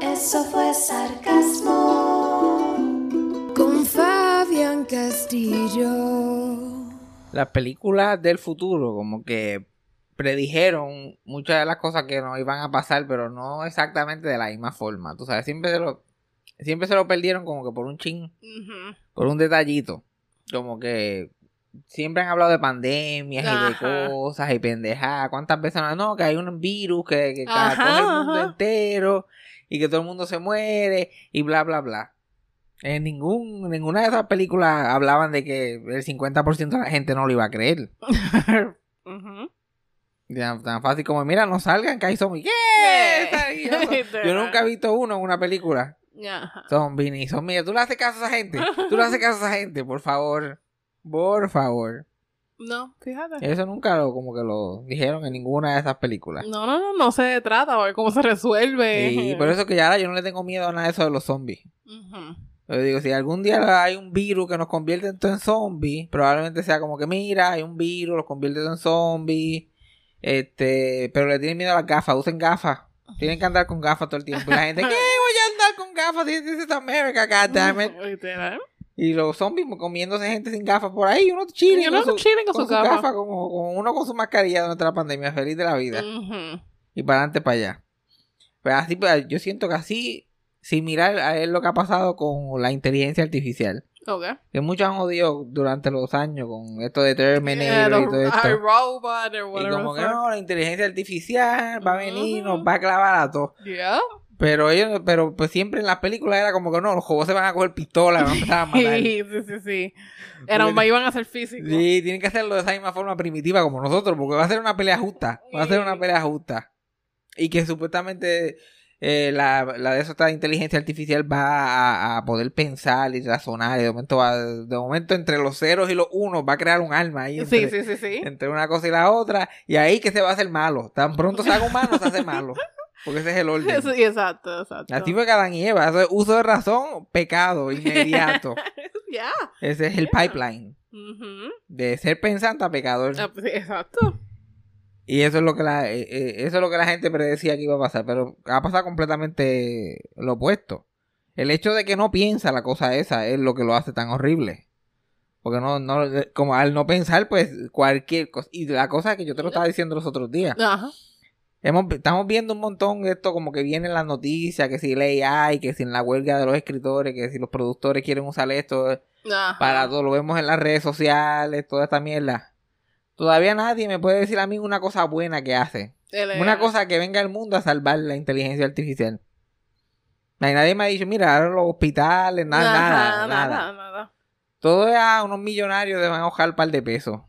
Eso fue sarcasmo. Con Fabián Castillo. Las películas del futuro como que predijeron muchas de las cosas que nos iban a pasar, pero no exactamente de la misma forma. Tú sabes, siempre se lo, siempre se lo perdieron como que por un chin, por un detallito. Como que siempre han hablado de pandemias y de cosas y pendejadas. ¿Cuántas veces no? No, que hay un virus que, que Ajá, coge el mundo ajá. entero y que todo el mundo se muere y bla, bla, bla. En ningún, ninguna de esas películas hablaban de que el 50% de la gente no lo iba a creer. Tan fácil como, mira, no salgan, que hay zombies. Ahí, Yo, yo nunca he visto uno en una película. Ajá. Zombie ni zombies. Tú le haces caso a esa gente. Tú le haces caso a esa gente, por favor. Por favor. No, fíjate. Eso nunca lo, como que lo dijeron en ninguna de esas películas. No, no, no, no se trata, a ver cómo se resuelve. Y por eso que ya ahora yo no le tengo miedo a nada de eso de los zombies. Ujú. Yo digo, si algún día hay un virus que nos convierte en zombies, probablemente sea como que, mira, hay un virus, los convierte en zombies. Este, pero le tienen miedo a las gafas, usen gafas. Tienen que andar con gafas todo el tiempo. Y la gente, ¿qué voy a andar con gafas? This this is America, goddammit. Y los zombies comiéndose gente sin gafas por ahí, uno chilling Y uno con su, chilling con con su su gafa. gafa, como, como uno con su mascarilla durante la pandemia, feliz de la vida. Y para adelante, para allá. Pero así, pues, yo siento que así, similar a es lo que ha pasado con la inteligencia artificial. Ok. Que muchos han jodido durante los años con esto de Yeah, Terminator y todo esto. iRobot or Y como que no, la inteligencia artificial va a venir, Ujú. nos va a clavar a todos. Yeah. Pero ellos, pero pues siempre en las películas era como que no, los juegos se van a coger pistolas, van a empezar a matar. Sí, sí, sí, sí. Era, Porque- iban a ser físicos. Sí, tienen que hacerlo de esa misma forma primitiva como nosotros, porque va a ser una pelea justa. Va a ser una pelea justa. Y que supuestamente eh, la, la de esta inteligencia artificial va a, a poder pensar y razonar. Y de momento, va, de momento, entre los ceros y los unos, va a crear un alma ahí. Sí, sí, sí, sí. entre una cosa y la otra. Y ahí que se va a hacer malo. Tan pronto se haga humano, se hace malo. Porque ese es el orden. Sí, exacto, exacto. Así fue Adán y Eva. Eso es uso de razón, pecado inmediato. Ya. Ese es el pipeline. De ser pensante a pecador. Ah, pues exacto. Y eso es lo que la, eh, eh, eso es lo que la gente predecía que iba a pasar, pero ha pasado completamente lo opuesto. El hecho de que no piensa la cosa esa es lo que lo hace tan horrible. Porque no, no, como al no pensar, pues cualquier cosa. Y la cosa que yo te lo estaba diciendo los otros días. Ajá. Hemos, estamos viendo un montón de esto como que viene en las noticias, que si la AI, que si en la huelga de los escritores, que si los productores quieren usar esto Ajá. para todo, lo vemos en las redes sociales, toda esta mierda. Todavía nadie me puede decir a mí una cosa buena que hace. Una cosa que venga al mundo a salvar la inteligencia artificial. Nadie me ha dicho, mira, ahora los hospitales, nada, Ajá, nada, nada. nada, nada. Todo es a unos millonarios de van a ojar un par de pesos.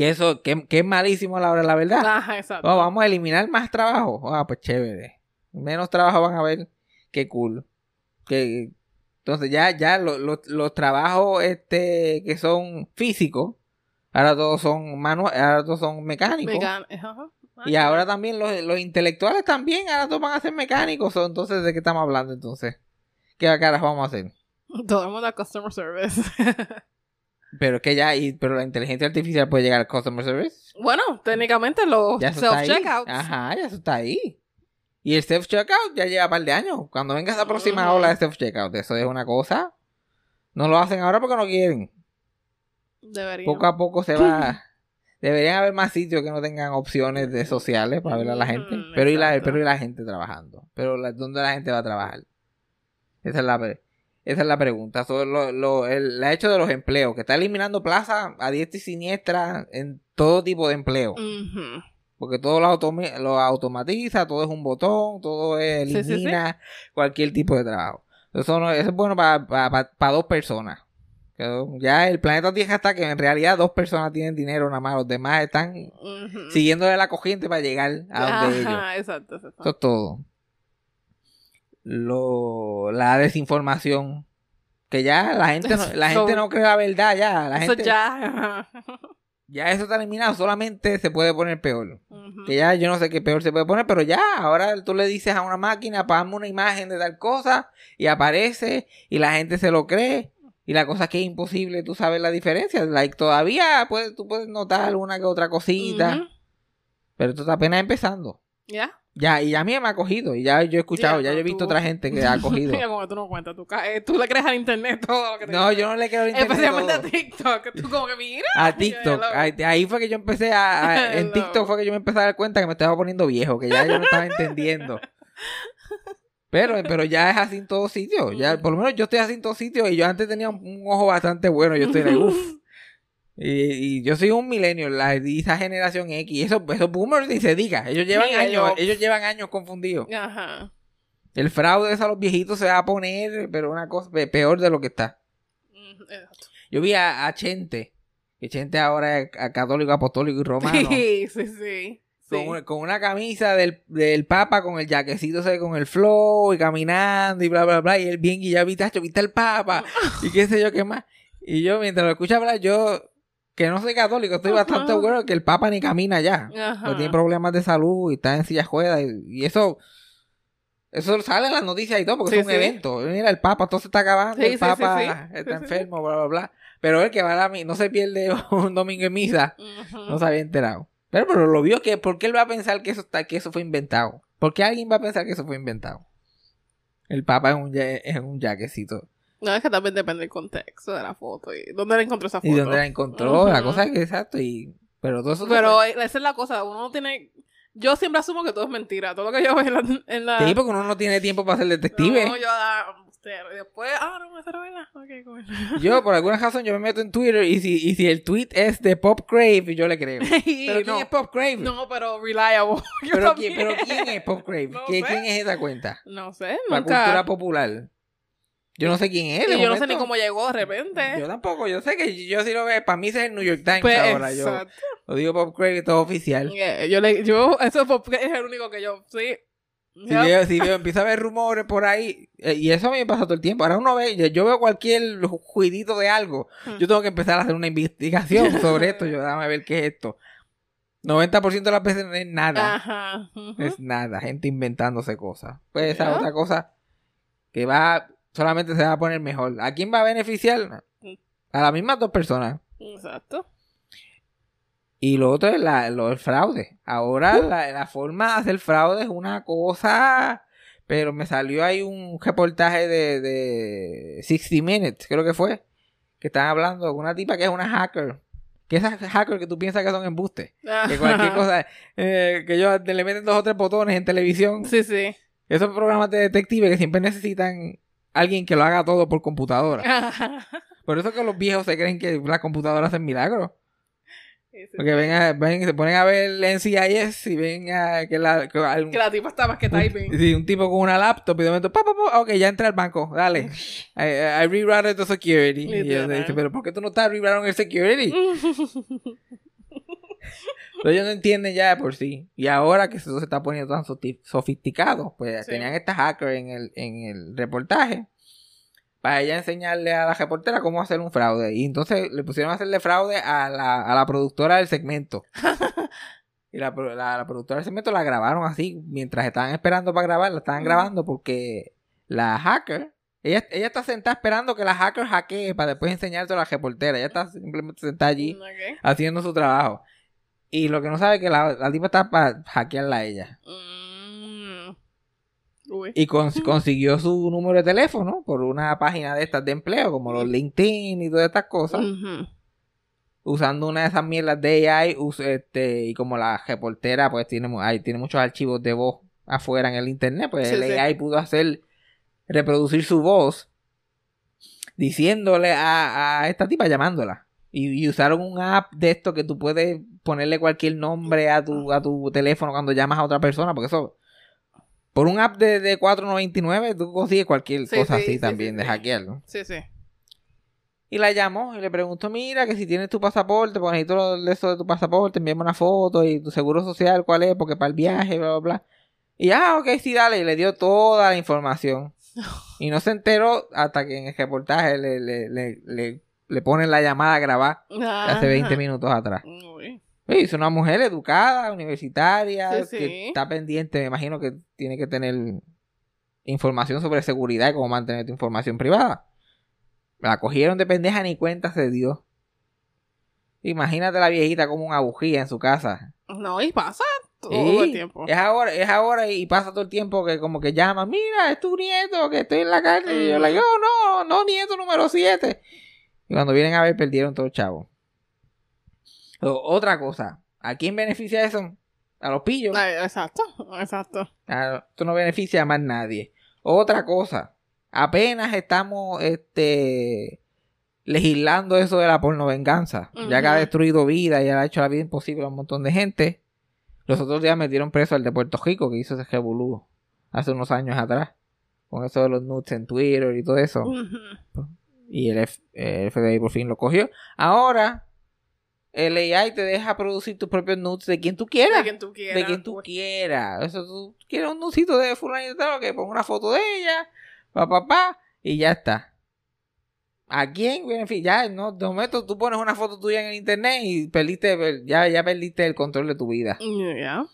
Que eso, que, que es malísimo a la hora la verdad. Ajá, exacto. Oh, vamos a eliminar más trabajo. Ah, pues chévere. Menos trabajo van a ver. Qué cool. Que, entonces ya, ya lo- lo- los trabajos este que son físicos, ahora todos son manuales, ahora todos son mecánicos. Ajá. Y ahora también los, los intelectuales también, ahora todos van a ser mecánicos. Entonces, ¿de qué estamos hablando entonces? ¿Qué caras vamos a hacer? Todo el mundo a customer service. Pero es que ya, y, pero la inteligencia artificial puede llegar al customer service. Bueno, técnicamente los self-checkouts. Ajá, ya eso está ahí. Y el self-checkout ya lleva un par de años. Cuando venga esa próxima ola de self-checkout, eso es una cosa. No lo hacen ahora porque no quieren. Deberían. Poco a poco se va. Deberían haber más sitios que no tengan opciones de sociales para ver a la gente. Pero y la, pero y la gente trabajando. Pero la- ¿dónde la gente va a trabajar? Esa es la, esa es la pregunta. Es lo, lo- el, hecho de los empleos, que está eliminando plazas a diestra y siniestra en todo tipo de empleo. Porque todo lo, automi- lo automatiza, todo es un botón, todo es- Sí, sí, sí. elimina cualquier tipo de trabajo. Eso, no- eso es bueno para dos personas. Ya el planeta Tierra está que en realidad dos personas tienen dinero nada más, los demás están Ujú. siguiéndole la corriente para llegar a donde ellos. Ajá, exacto, exacto. Eso es todo. Lo, la desinformación. Que ya la gente no, la gente no cree la verdad ya. La Eso gente, ya. ya eso está eliminado. Solamente se puede poner peor. Que ya yo no sé qué peor se puede poner, pero ya, ahora tú le dices a una máquina, pásame una imagen de tal cosa y aparece y la gente se lo cree. Y la cosa es que es imposible tú sabes la diferencia. Like, todavía puedes, tú puedes notar una que otra cosita, pero esto está apenas empezando. ¿Ya? Ya, y a mí me ha cogido, y ya yo he escuchado, Ya, ya yo he visto tú- otra gente que ha cogido. Como tú no cuentas, tú, ca- tú le crees al internet todo lo que te No, yo no le quiero el internet Especialmente a. TikTok, que tú como que mira. A TikTok. Ahí, ahí fue que yo empecé a, a- En. TikTok fue que yo me empecé a dar cuenta que me estaba poniendo viejo, que ya yo no estaba entendiendo. Pero, pero ya es así en todos sitios. Ya, por lo menos yo estoy así en todos sitios y yo antes tenía un, un ojo bastante bueno. Yo estoy de uff. Y, y yo soy un millennial, la, y esa generación X. Eso, esos boomers ni se diga. Ellos llevan Mira, años, yo- ellos llevan años confundidos. Ajá. El fraude ese a los viejitos se va a poner, pero una cosa pe- peor de lo que está. Ujú, exacto. Yo vi a, a Chente, que Chente ahora es a- católico, apostólico y romano. Sí, sí, sí. Con, Sí. una, con una camisa del, del Papa, con el jaquecito ese, con el flow y caminando y bla, bla, bla. Y él bien guillado, viste, "Acho, viste el Papa y qué sé yo qué más. Y yo, mientras lo escucho hablar, yo, que no soy católico, estoy bastante seguro que el Papa ni camina ya. Ajá. Porque tiene problemas de salud y está en silla ruedas. Y, y eso, eso sale en las noticias y todo, porque Sí, es un sí. evento. Mira, el Papa, todo se está acabando, Sí, el Papa está enfermo, bla, bla, bla. Pero él que va a la no se pierde un domingo en misa. No se había enterado. Pero, pero lo vio que, ¿por qué él va a pensar que eso está, que eso fue inventado? ¿Por qué alguien va a pensar que eso fue inventado? El Papa es un, es un jaquecito. No, es que también depende del contexto de la foto y dónde la encontró esa foto. ¿Y dónde la encontró? La Ujú. cosa es que exacto. Y, pero todo eso. Pero esa es la cosa, uno no tiene... Yo siempre asumo que todo es mentira. Todo lo que yo veo en la... En la... Sí, porque uno no tiene tiempo para ser detective. No, yo... ah, después... Ah, no, esa era verdad. Ok, cool. Yo, por alguna razón, yo me meto en Twitter y si, y si el tweet es de Pop Crave, yo le creo. ¿Pero quién es Pop Crave? no, pero reliable. Yo ¿Pero, quién, ¿Pero quién es Pop Crave? No ¿Qué- sé. ¿Quién es esa cuenta? No sé, La nunca... cultura popular. Yo no sé quién es. Y yo no sé ni cómo llegó de repente. Yo tampoco, yo sé que yo sí lo veo, para mí ese es el New York Times Pues, ahora, yo exacto. lo digo Pop Crave, todo oficial. Yeah, yo le... Yo... Eso fue- es el único que yo... Sí. Si Yep. veo, si veo, empiezo a ver rumores por ahí, eh, y eso a mí me pasa todo el tiempo. Ahora uno ve, yo- yo veo cualquier juidito de algo, Hmm. yo tengo que empezar a hacer una investigación sobre esto, yo dame a ver qué es esto. 90% de las veces no es nada, Ajá. es nada, gente inventándose cosas. Pues esa Ya. otra cosa que va, solamente se va a poner mejor. ¿A quién va a beneficiar? A las mismas dos personas. Exacto. Y lo otro es la, lo del fraude. Ahora la, la forma de hacer fraude es una cosa... Pero me salió ahí un reportaje de, de 60 Minutes, creo que fue. Que están hablando de una tipa que es una hacker. Que esas hackers que tú piensas que son embustes. Que cualquier cosa... eh, que ellos le meten dos o tres botones en televisión. Sí, sí. Esos programas de detective que siempre necesitan alguien que lo haga todo por computadora. Por eso que los viejos se creen que las computadoras hacen milagros. Porque ven, a- ven, se ponen a ver el NCIS y ven a que la, que la tipa está más que typing. un, sí, un tipo con una laptop y de momento, pa, pa, pa, ok, ya entra al banco, dale. I, I rerouted the security. Y Literal. dicen, pero ¿por qué tú no estás rerouting el security? Pero ellos no entienden ya de por sí. Y ahora que eso se está poniendo tan sofisticado, pues Sí. tenían esta hacker en el, en el reportaje para ella enseñarle a la reportera cómo hacer un fraude. Y entonces le pusieron a hacerle fraude a la, a la productora del segmento. y la, la- la productora del segmento la grabaron así, mientras estaban esperando para grabar, la estaban grabando porque la hacker Ella, ella está sentada esperando que la hacker hackee para después enseñárselo a la reportera. Ella está simplemente sentada allí haciendo su trabajo. Y lo que no sabe es que la, la tipa está para hackearla a ella. Mm. Uy. Y cons- consiguió su número de teléfono por una página de estas de empleo, como los LinkedIn y todas estas cosas. Usando una de esas mierdas de AI. este, y como la reportera, pues tiene, ahí tiene muchos archivos de voz afuera en el internet, pues Sí, el sí. AI pudo hacer reproducir su voz diciéndole a, a esta tipa llamándola. Y, y usaron un app de esto que tú puedes ponerle cualquier nombre a tu, a tu teléfono cuando llamas a otra persona, porque eso, por un app de, de 4.99 tú consigues cualquier Sí, cosa sí, así sí, también de hackear, ¿no? Sí, sí. Y la llamó y le preguntó, mira, que si tienes tu pasaporte, pues necesito eso de tu pasaporte, envíame una foto y tu seguro social, cuál es, porque para el viaje, bla, bla, bla. Y ah, ok, sí, dale, y le dio toda la información. Y no se enteró hasta que en el reportaje le, le, le, le, le ponen la llamada a grabar hace 20 Ajá. minutos atrás. Uy. Oye, Es una mujer educada, universitaria, Sí, que sí. está pendiente, me imagino que tiene que tener información sobre seguridad y cómo mantener tu información privada. La cogieron de pendeja ni cuenta se dio. Imagínate la viejita como una bujía en su casa. No, y pasa todo Sí, el tiempo. Es ahora, es ahora y pasa todo el tiempo que como que llama, mira, es tu nieto que estoy en la calle. Y yo le digo, "Oh, no, no, nieto número 7. Y cuando vienen a ver, perdieron todo el chavo. O- otra cosa, ¿a quién beneficia eso? A los pillos. Exacto, exacto. Ah, Esto no beneficia a más nadie. Otra cosa, apenas estamos este legislando eso de la pornovenganza, ya que ha destruido vida y ha hecho la vida imposible a un montón de gente. Los otros días metieron preso al de Puerto Rico que hizo ese revolú hace unos años atrás, con eso de los nudes en Twitter y todo eso. Y el, F- el FBI por fin lo cogió. Ahora, el AI te deja producir tus propios nudes de quien tú quieras De quien tú quieras. de quien tú Uy. quieras. Eso tú quieres un nucito de fulano y tal, que ponga una foto de ella, pa pa pa, y ya está. ¿A quién? Bueno, en fin, ya no, de momento tú pones una foto tuya en el internet y perdiste, ya, ya perdiste el control de tu vida. Ya.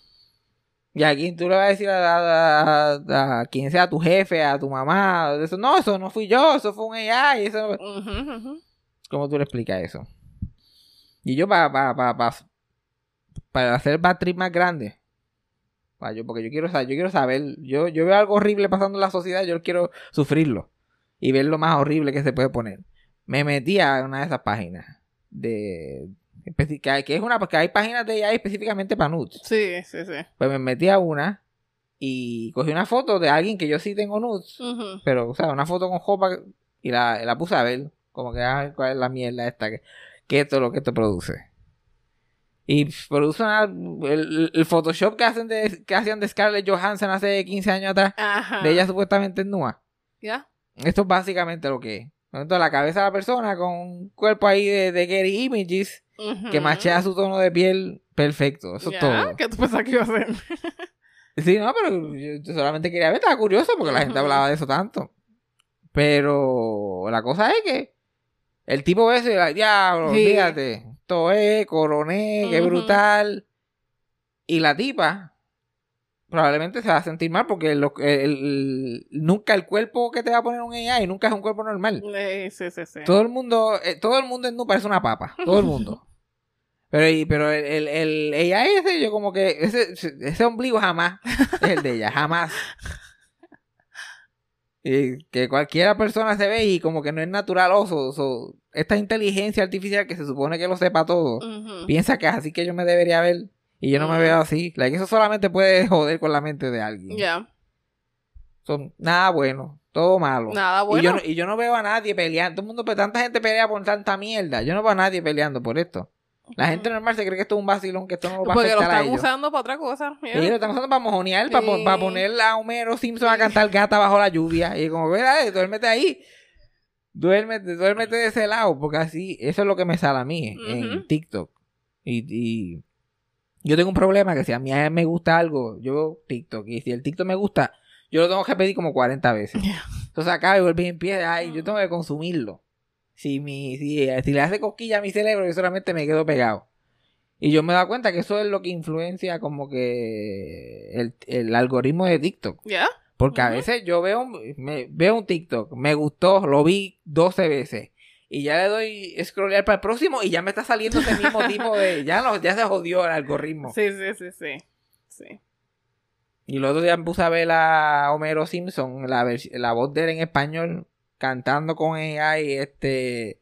Y a quién tú le vas a decir a, a- a- a quien sea tu jefe, a tu mamá, eso, no, eso no fui yo, eso fue un AI, eso... ¿Cómo tú le explicas eso? Y yo para pa, pa, pa- para hacer trip más grande. Pa, yo, porque yo quiero saber, yo quiero saber, yo, yo veo algo horrible pasando en la sociedad, yo quiero sufrirlo. Y ver lo más horrible que se puede poner. Me metí a una de esas páginas. De. Que es una, porque hay páginas de AI específicamente para nudes. Sí, sí, sí. Pues me metí a una y cogí una foto de alguien que yo sí tengo nudes. Pero, o sea, una foto con jopa y la, la puse a ver. Como que, ah, cuál es la mierda esta que, que esto es lo que esto produce. Y produce una- el, el Photoshop que hacen de, que hacían de Scarlett Johansson hace 15 años atrás, Ajá. de ella supuestamente nua. ¿Ya? Esto es básicamente lo que es. Entonces, la cabeza de la persona con un cuerpo ahí de, de Getty Images que machea su tono de piel perfecto. Eso Ya, es todo. ¿Qué tú pensabas que iba a hacer? Sí, no, pero yo solamente quería ver, estaba curioso porque la gente hablaba de eso tanto. Pero la cosa es que el tipo ese, diablo, Sí. fíjate, es, coroné, qué Ujú. brutal. Y la tipa probablemente se va a sentir mal porque lo- el- el- nunca el cuerpo que te va a poner un AI nunca es un cuerpo normal. Sí, sí, sí. Todo el mundo, eh, todo el mundo nu parece una papa, todo el mundo. Pero, pero el, el, el AI ese, yo como que, ese, ese ombligo jamás es el de ella, jamás. Y que cualquiera persona se ve y como que no es natural oso. so, esta inteligencia artificial que se supone que lo sepa todo, piensa que es así que yo me debería ver y yo no me veo así. Like, eso solamente puede joder con la mente de alguien. Ya. Son nada bueno, todo malo. Nada Y, yo bueno. no, y yo no veo a nadie peleando. Todo el mundo, pues, tanta gente pelea por tanta mierda. Yo no veo a nadie peleando por esto. La gente normal se cree que esto es un vacilón, que esto no lo va a Porque lo a están ellos. usando para otra cosa. Y ellos lo están usando para mojonear, para, Sí. para poner a Homero Simpson a cantar gata bajo la lluvia. Y como, ¿verdad? Duérmete ahí. Duérmete, duérmete de ese lado. Porque así, eso es lo que me sale a mí en Ujú. TikTok. Y, y yo tengo un problema que si a mí me gusta algo, yo veo TikTok. Y si el TikTok me gusta, yo lo tengo que pedir como 40 veces. Ya. Entonces acá y vuelve y empieza, ay, yo tengo que consumirlo. Si, mi, si, si le hace cosquilla a mi cerebro, yo solamente me quedo pegado. Y yo me he dado cuenta que eso es lo que influencia como que el, el algoritmo de TikTok. ¿Ya? Porque a veces yo veo, me, veo un TikTok, me gustó, lo vi 12 veces. Y ya le doy scrollear para el próximo y ya me está saliendo ese mismo tipo de... Ya no, ya se jodió el algoritmo. Sí, sí, sí, sí. Sí. Y el otro día me puse a ver a Homero Simpson, la, la voz de él en español, cantando con AI, este...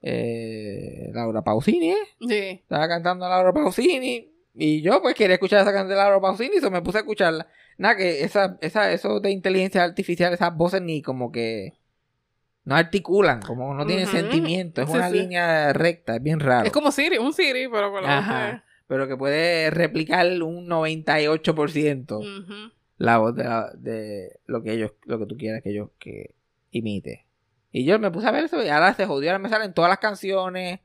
eh, Laura Pausini, ¿eh? Sí. Estaba cantando Laura Pausini. Y yo pues quería escuchar esa canción de Laura Pausini, y me puse a escucharla. Nada, que esa, esa, eso de inteligencia artificial, esas voces ni como que no articulan, como no tienen sentimiento, es Sí, una sí. línea recta, es bien raro. Es como Siri, un Siri, pero con la Ajá. Pero que puede replicar un 98% voz de- Ujú. la voz de, la- de lo que ellos, lo que tú quieras que ellos que imite. Y yo me puse a ver eso y ahora se jodió, ahora me salen todas las canciones,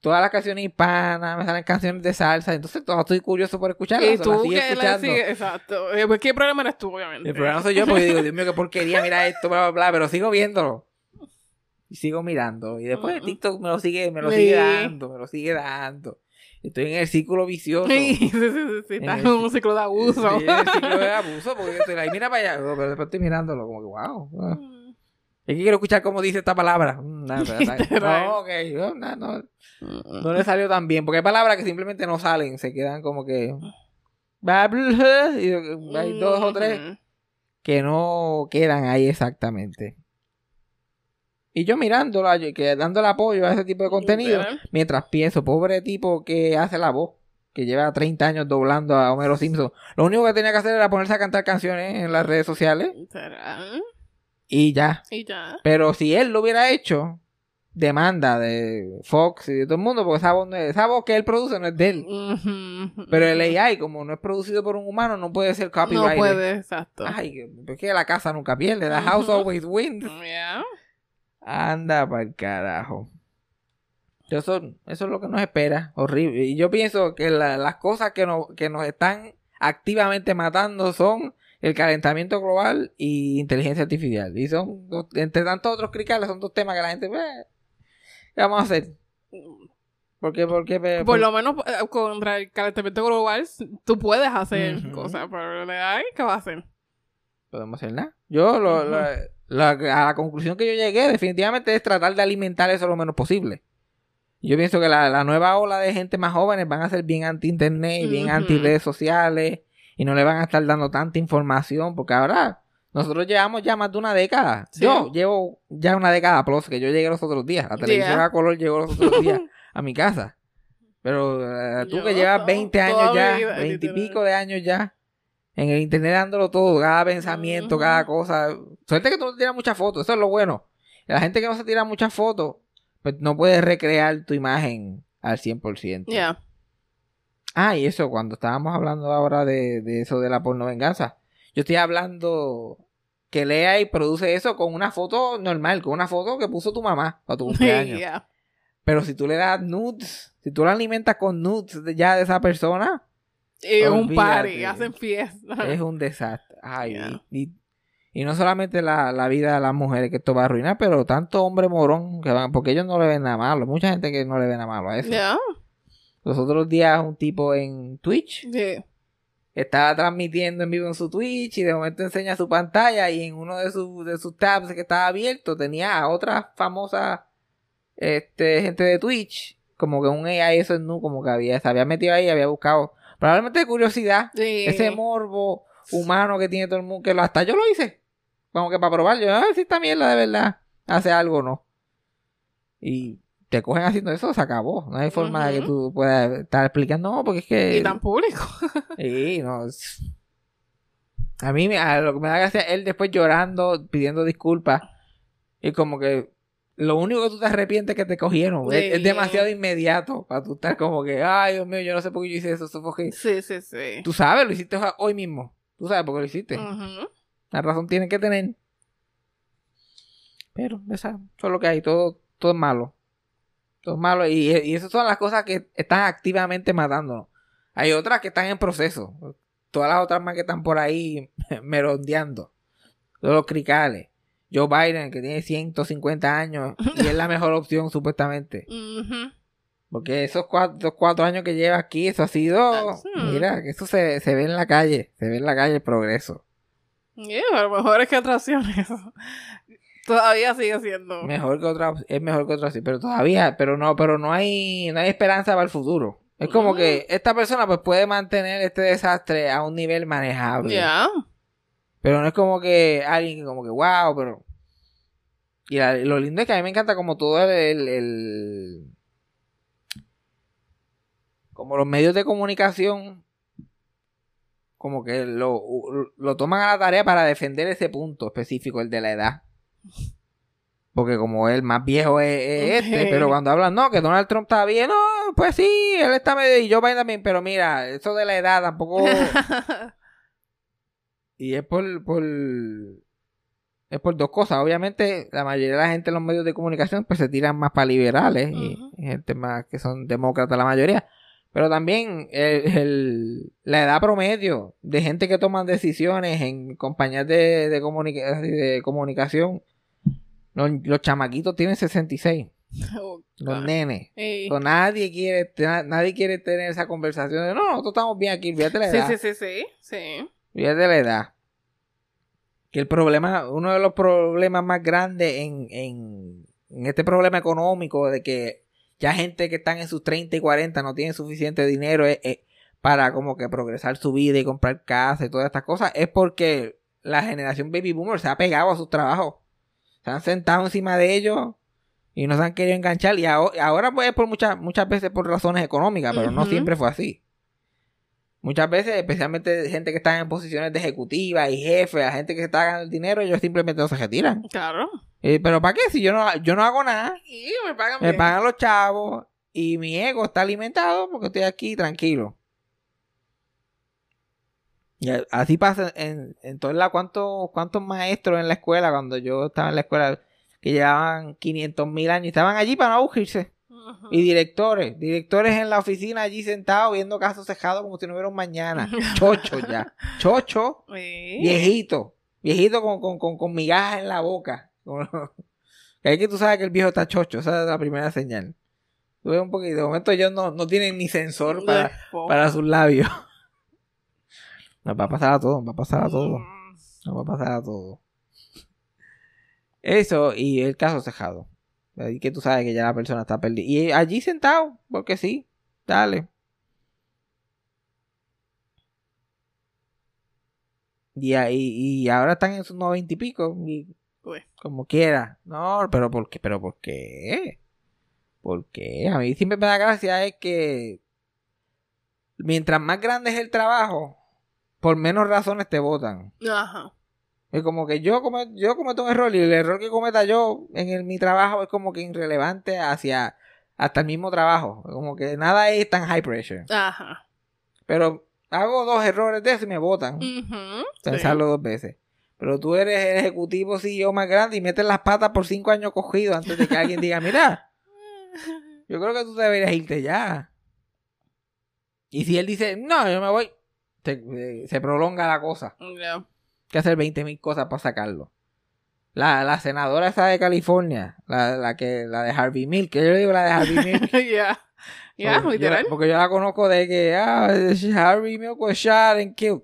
todas las canciones hispanas, me salen canciones de salsa, entonces todo estoy curioso por escucharlas. Y tú que sigues, exacto. Eh, pues, ¿Qué problema eres tú, obviamente? El problema soy yo porque digo, Dios mío, qué porquería, mira esto, bla, bla, bla, pero sigo viéndolo. Y sigo mirando. Y después de Mm. TikTok me lo sigue, me lo Sí. sigue dando, me lo sigue dando. Estoy en el círculo vicioso. Sí, sí, sí, sí. En Estás el en un ciclo de abuso. Sí, en el ciclo de abuso, porque estoy ahí, mira para allá, pero después estoy mirándolo, como que wow. ah. Es que quiero escuchar cómo dice esta palabra. Mm, no, ok, no, no, no, no le salió tan bien, porque hay palabras que simplemente no salen, se quedan como que... y hay dos o tres Ujú. que no quedan ahí exactamente. Y yo mirándola, yo- que dándole apoyo a ese tipo de contenido, mientras pienso, pobre tipo que hace la voz, que lleva 30 años doblando a Homero Simpson. Lo único que tenía que hacer era ponerse a cantar canciones en las redes sociales Literal. Y ya. Y ya. Pero si él lo hubiera hecho, demanda de Fox y de todo el mundo, porque esa voz, no es- esa voz que él produce no es de él. Pero el AI, como no es producido por un humano, no puede ser No copyright. puede, exacto. Ay, que- es que la casa nunca pierde. The house always wins. Yeah. Anda pa'l carajo. Eso, eso es lo que nos espera. Horrible. Y yo pienso que la- las cosas que nos, que nos están activamente matando son el calentamiento global y inteligencia artificial. Y son, dos- entre tantos otros cricales, son dos temas que la gente... "Eh, ¿Qué vamos a hacer? ¿Por qué? ¿Por qué? Por por- lo menos eh, contra el calentamiento global, tú puedes hacer cosas, pero ¿qué va a hacer? podemos hacer nada. Yo, lo- Ujú. la, la- a la conclusión que yo llegué, definitivamente es tratar de alimentar eso lo menos posible. Yo pienso que la, la nueva ola de gente más jóvenes van a ser bien anti-internet, y bien anti-redes sociales, y no le van a estar dando tanta información, porque ahora nosotros llevamos ya más de una década. Sí. Yo llevo ya una década plus, que yo llegué los otros días. La televisión Yeah. a color llegó los otros días a mi casa. Pero eh, tú Yo que llevas to- 20 toda años ya, vida, 20 y pico de años ya, en el internet dándolo todo, cada pensamiento, cada cosa. Suerte que tú no tiras muchas fotos, eso es lo bueno. La gente que no se tira muchas fotos, pues no puede recrear tu imagen al 100%. Ya. Ah, y eso, cuando estábamos hablando ahora de, de eso de la porno venganza, yo estoy hablando que lea y produce eso con una foto normal, con una foto que puso tu mamá para tu cumpleaños. Pero si tú le das nudes, si tú la alimentas con nudes de- ya de esa persona, Y un party, hacen fiesta. es un desastre. Ay, Yeah. y, y- no solamente la, la vida de las mujeres que esto va a arruinar, pero tanto hombre morón que van, porque ellos no le ven nada malo. Mucha gente que no le ve nada malo a eso. Ya. Los otros días un tipo en Twitch estaba transmitiendo en vivo en su Twitch y de momento enseña su pantalla y en uno de sus, de sus tabs que estaba abierto tenía a otra famosa este, gente de Twitch, como que un AI eso es nu, como que había, se había metido ahí había buscado, probablemente de curiosidad, Sí. ese morbo humano que tiene todo el mundo, que hasta yo lo hice, como que para probar, yo, a ver si esta mierda de verdad hace algo o no. Y te cogen haciendo eso, se acabó. No hay forma de que tú puedas estar explicando, no, porque es que... Y tan público. Sí, no. A mí a lo que me da gracia es él después llorando, pidiendo disculpas. Y como que lo único que tú te arrepientes es que te cogieron. Es, demasiado inmediato para tú estar como que, ay, Dios mío, yo no sé por qué yo hice eso. eso fue que-". Sí, sí, sí. Tú sabes, lo hiciste hoy mismo. Tú sabes por qué lo hiciste. La razón tiene que tener. Pero, esa, eso es lo que hay. Todo, todo es malo. Todo es malo. Y, y esas son las cosas que están activamente matándonos. Hay otras que están en proceso. Todas las otras más que están por ahí merondeando. Todos los cricales. Joe Biden, que tiene 150 años y es la mejor opción, supuestamente. Porque esos cuatro, esos cuatro años que lleva aquí, eso ha sido. Sí. Mira, que eso se, se ve en la calle. Se ve en la calle el progreso. Yeah, pero mejor es que atracciones. Todavía sigue siendo. Mejor que otra, es mejor que otra, sí, pero todavía, pero no, pero no hay, no hay esperanza para el futuro. Es como que esta persona pues puede mantener este desastre a un nivel manejable. Ya. Pero no es como que alguien que como que wow, pero... Y la- lo lindo es que a mí me encanta como todo el, el- el- Como los medios de comunicación como que lo, lo toman a la tarea para defender ese punto específico, el de la edad. Porque como el más viejo es, es este, pero cuando hablan, no, que Donald Trump está bien, no, pues sí, él está medio y Biden también, pero mira, eso de la edad tampoco... Y es por, por. Es por dos cosas. Obviamente, la mayoría de la gente en los medios de comunicación pues se tiran más para liberales y- gente más que son demócratas la mayoría. Pero también el, el- la edad promedio de gente que toman decisiones en compañías de, de, comunica- de comunicación. Los, los chamaquitos tienen 66. Oh, Los nenes. Ey. So, nadie quiere na- nadie quiere tener esa conversación de no, nosotros estamos bien aquí, olvídate la edad. sí, sí, sí. Sí. Fíjate la edad. Que el problema, uno de los problemas más grandes en, en, en este problema económico de que ya gente que están en sus 30 y 40 no tienen suficiente dinero para como que progresar su vida y comprar casa y todas estas cosas, es porque la generación baby boomer se ha pegado a sus trabajos. Se han sentado encima de ellos y no se han querido enganchar. Y aho- ahora, pues por muchas, muchas veces por razones económicas, pero no siempre fue así. Muchas veces, especialmente gente que está en posiciones de ejecutiva y jefe, la gente que se está ganando el dinero, ellos simplemente no se retiran. Claro. Eh, pero ¿para qué? Si yo no, yo no hago nada, Y me pagan me bien. pagan los chavos y mi ego está alimentado porque estoy aquí tranquilo. Y así pasa en, en toda la cuántos cuántos maestros en la escuela cuando yo estaba en la escuela que llevaban 500 mil años estaban allí para no aburrirse. Y directores, directores en la oficina allí sentados viendo casos cejados como si no hubiera un mañana. Chocho ya. Chocho, Sí. viejito. Viejito con, con, con, con migajas en la boca. Que Ahí que tú sabes que el viejo está chocho. Esa es la primera señal. Un poquito. De momento ellos no, no tienen ni sensor para, para sus labios. Nos va a pasar a todos, nos va a pasar a todos. Nos va a pasar a todos. Eso y el caso cejado. Ahí que tú sabes que ya la persona está perdida. Y allí sentado, porque sí, dale. Y, ahí, y ahora están en sus noventa y pico. Y Uy. como quiera. No, pero ¿por qué? ¿Pero por qué? ¿Por qué? A mí siempre me da gracia es que mientras más grande es el trabajo, por menos razones te votan. Ajá. Es como que yo, come- yo cometo un error y el error que cometa yo en el- mi trabajo es como que irrelevante hacia hasta el mismo trabajo. Como que nada es tan high pressure. Ajá. Pero hago dos errores de eso y me votan. Ujú. Pensarlo dos veces. Pero tú eres el ejecutivo CEO más grande y metes las patas por cinco años cogidos antes de que alguien diga, mira, yo creo que tú deberías irte ya. Y si él dice, no, yo me voy, te- eh, se prolonga la cosa. Hay que hacer 20 mil cosas para sacarlo. La, la senadora esa de California, la, la que la de Harvey Milk, que yo le digo la de Harvey Milk. Ya. Ya, Porque yo- literal. porque yo la conozco de que ah, Harvey Milk was shot and killed.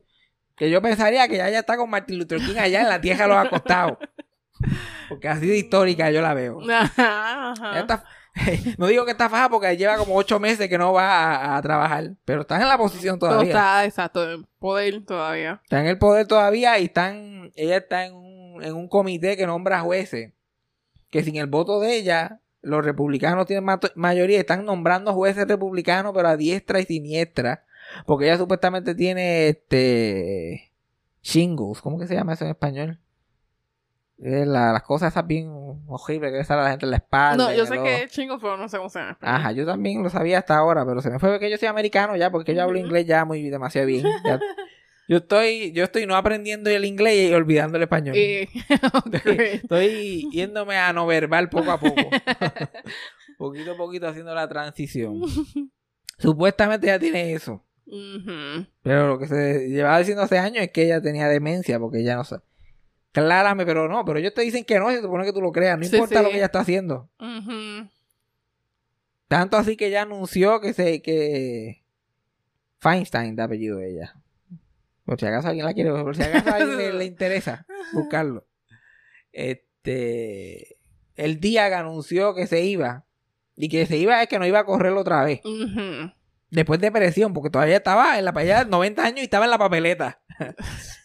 Que yo pensaría que ya, ya está con Martin Luther King allá en la tierra de los acostados. Porque así de histórica yo la veo. Ajá. Ella Ajá. está- no digo que está faja porque lleva como ocho meses que no va a, a trabajar. Pero están en la posición Todo todavía. está, exacto, en poder todavía. Está en el poder todavía y están, ella está en un, en un comité que nombra jueces. Que sin el voto de ella, los republicanos tienen ma- mayoría. Están nombrando jueces republicanos, pero a diestra y siniestra. Porque ella supuestamente tiene este shingles. ¿Cómo que se llama eso en español? Eh, la- las cosas esas bien horribles que le sale a la gente en la espalda. No, yo sé que es chingo, pero no sé cómo se llama. Ajá, yo también lo sabía hasta ahora, pero se me fue que yo soy americano ya, porque yo hablo inglés ya muy demasiado bien. Ya- yo estoy, yo estoy no aprendiendo el inglés y olvidando el español. Y... Estoy yéndome a no verbal poco a poco. poquito a poquito haciendo la transición. Supuestamente ya tiene eso. Pero lo que se llevaba diciendo hace años es que ella tenía demencia, porque ella no sabe. Clárame, pero no, pero ellos te dicen que no, se supone que tú lo creas, no Sí, importa lo que ella está haciendo. Tanto así que ella anunció que se que Feinstein de apellido de ella. Por si acaso alguien la quiere, por si acaso a alguien le, le interesa buscarlo. Este. El día que anunció que se iba. Y que se iba es que no iba a correrlo otra vez. Después de presión, porque todavía estaba en la allá 90 años y estaba en la papeleta.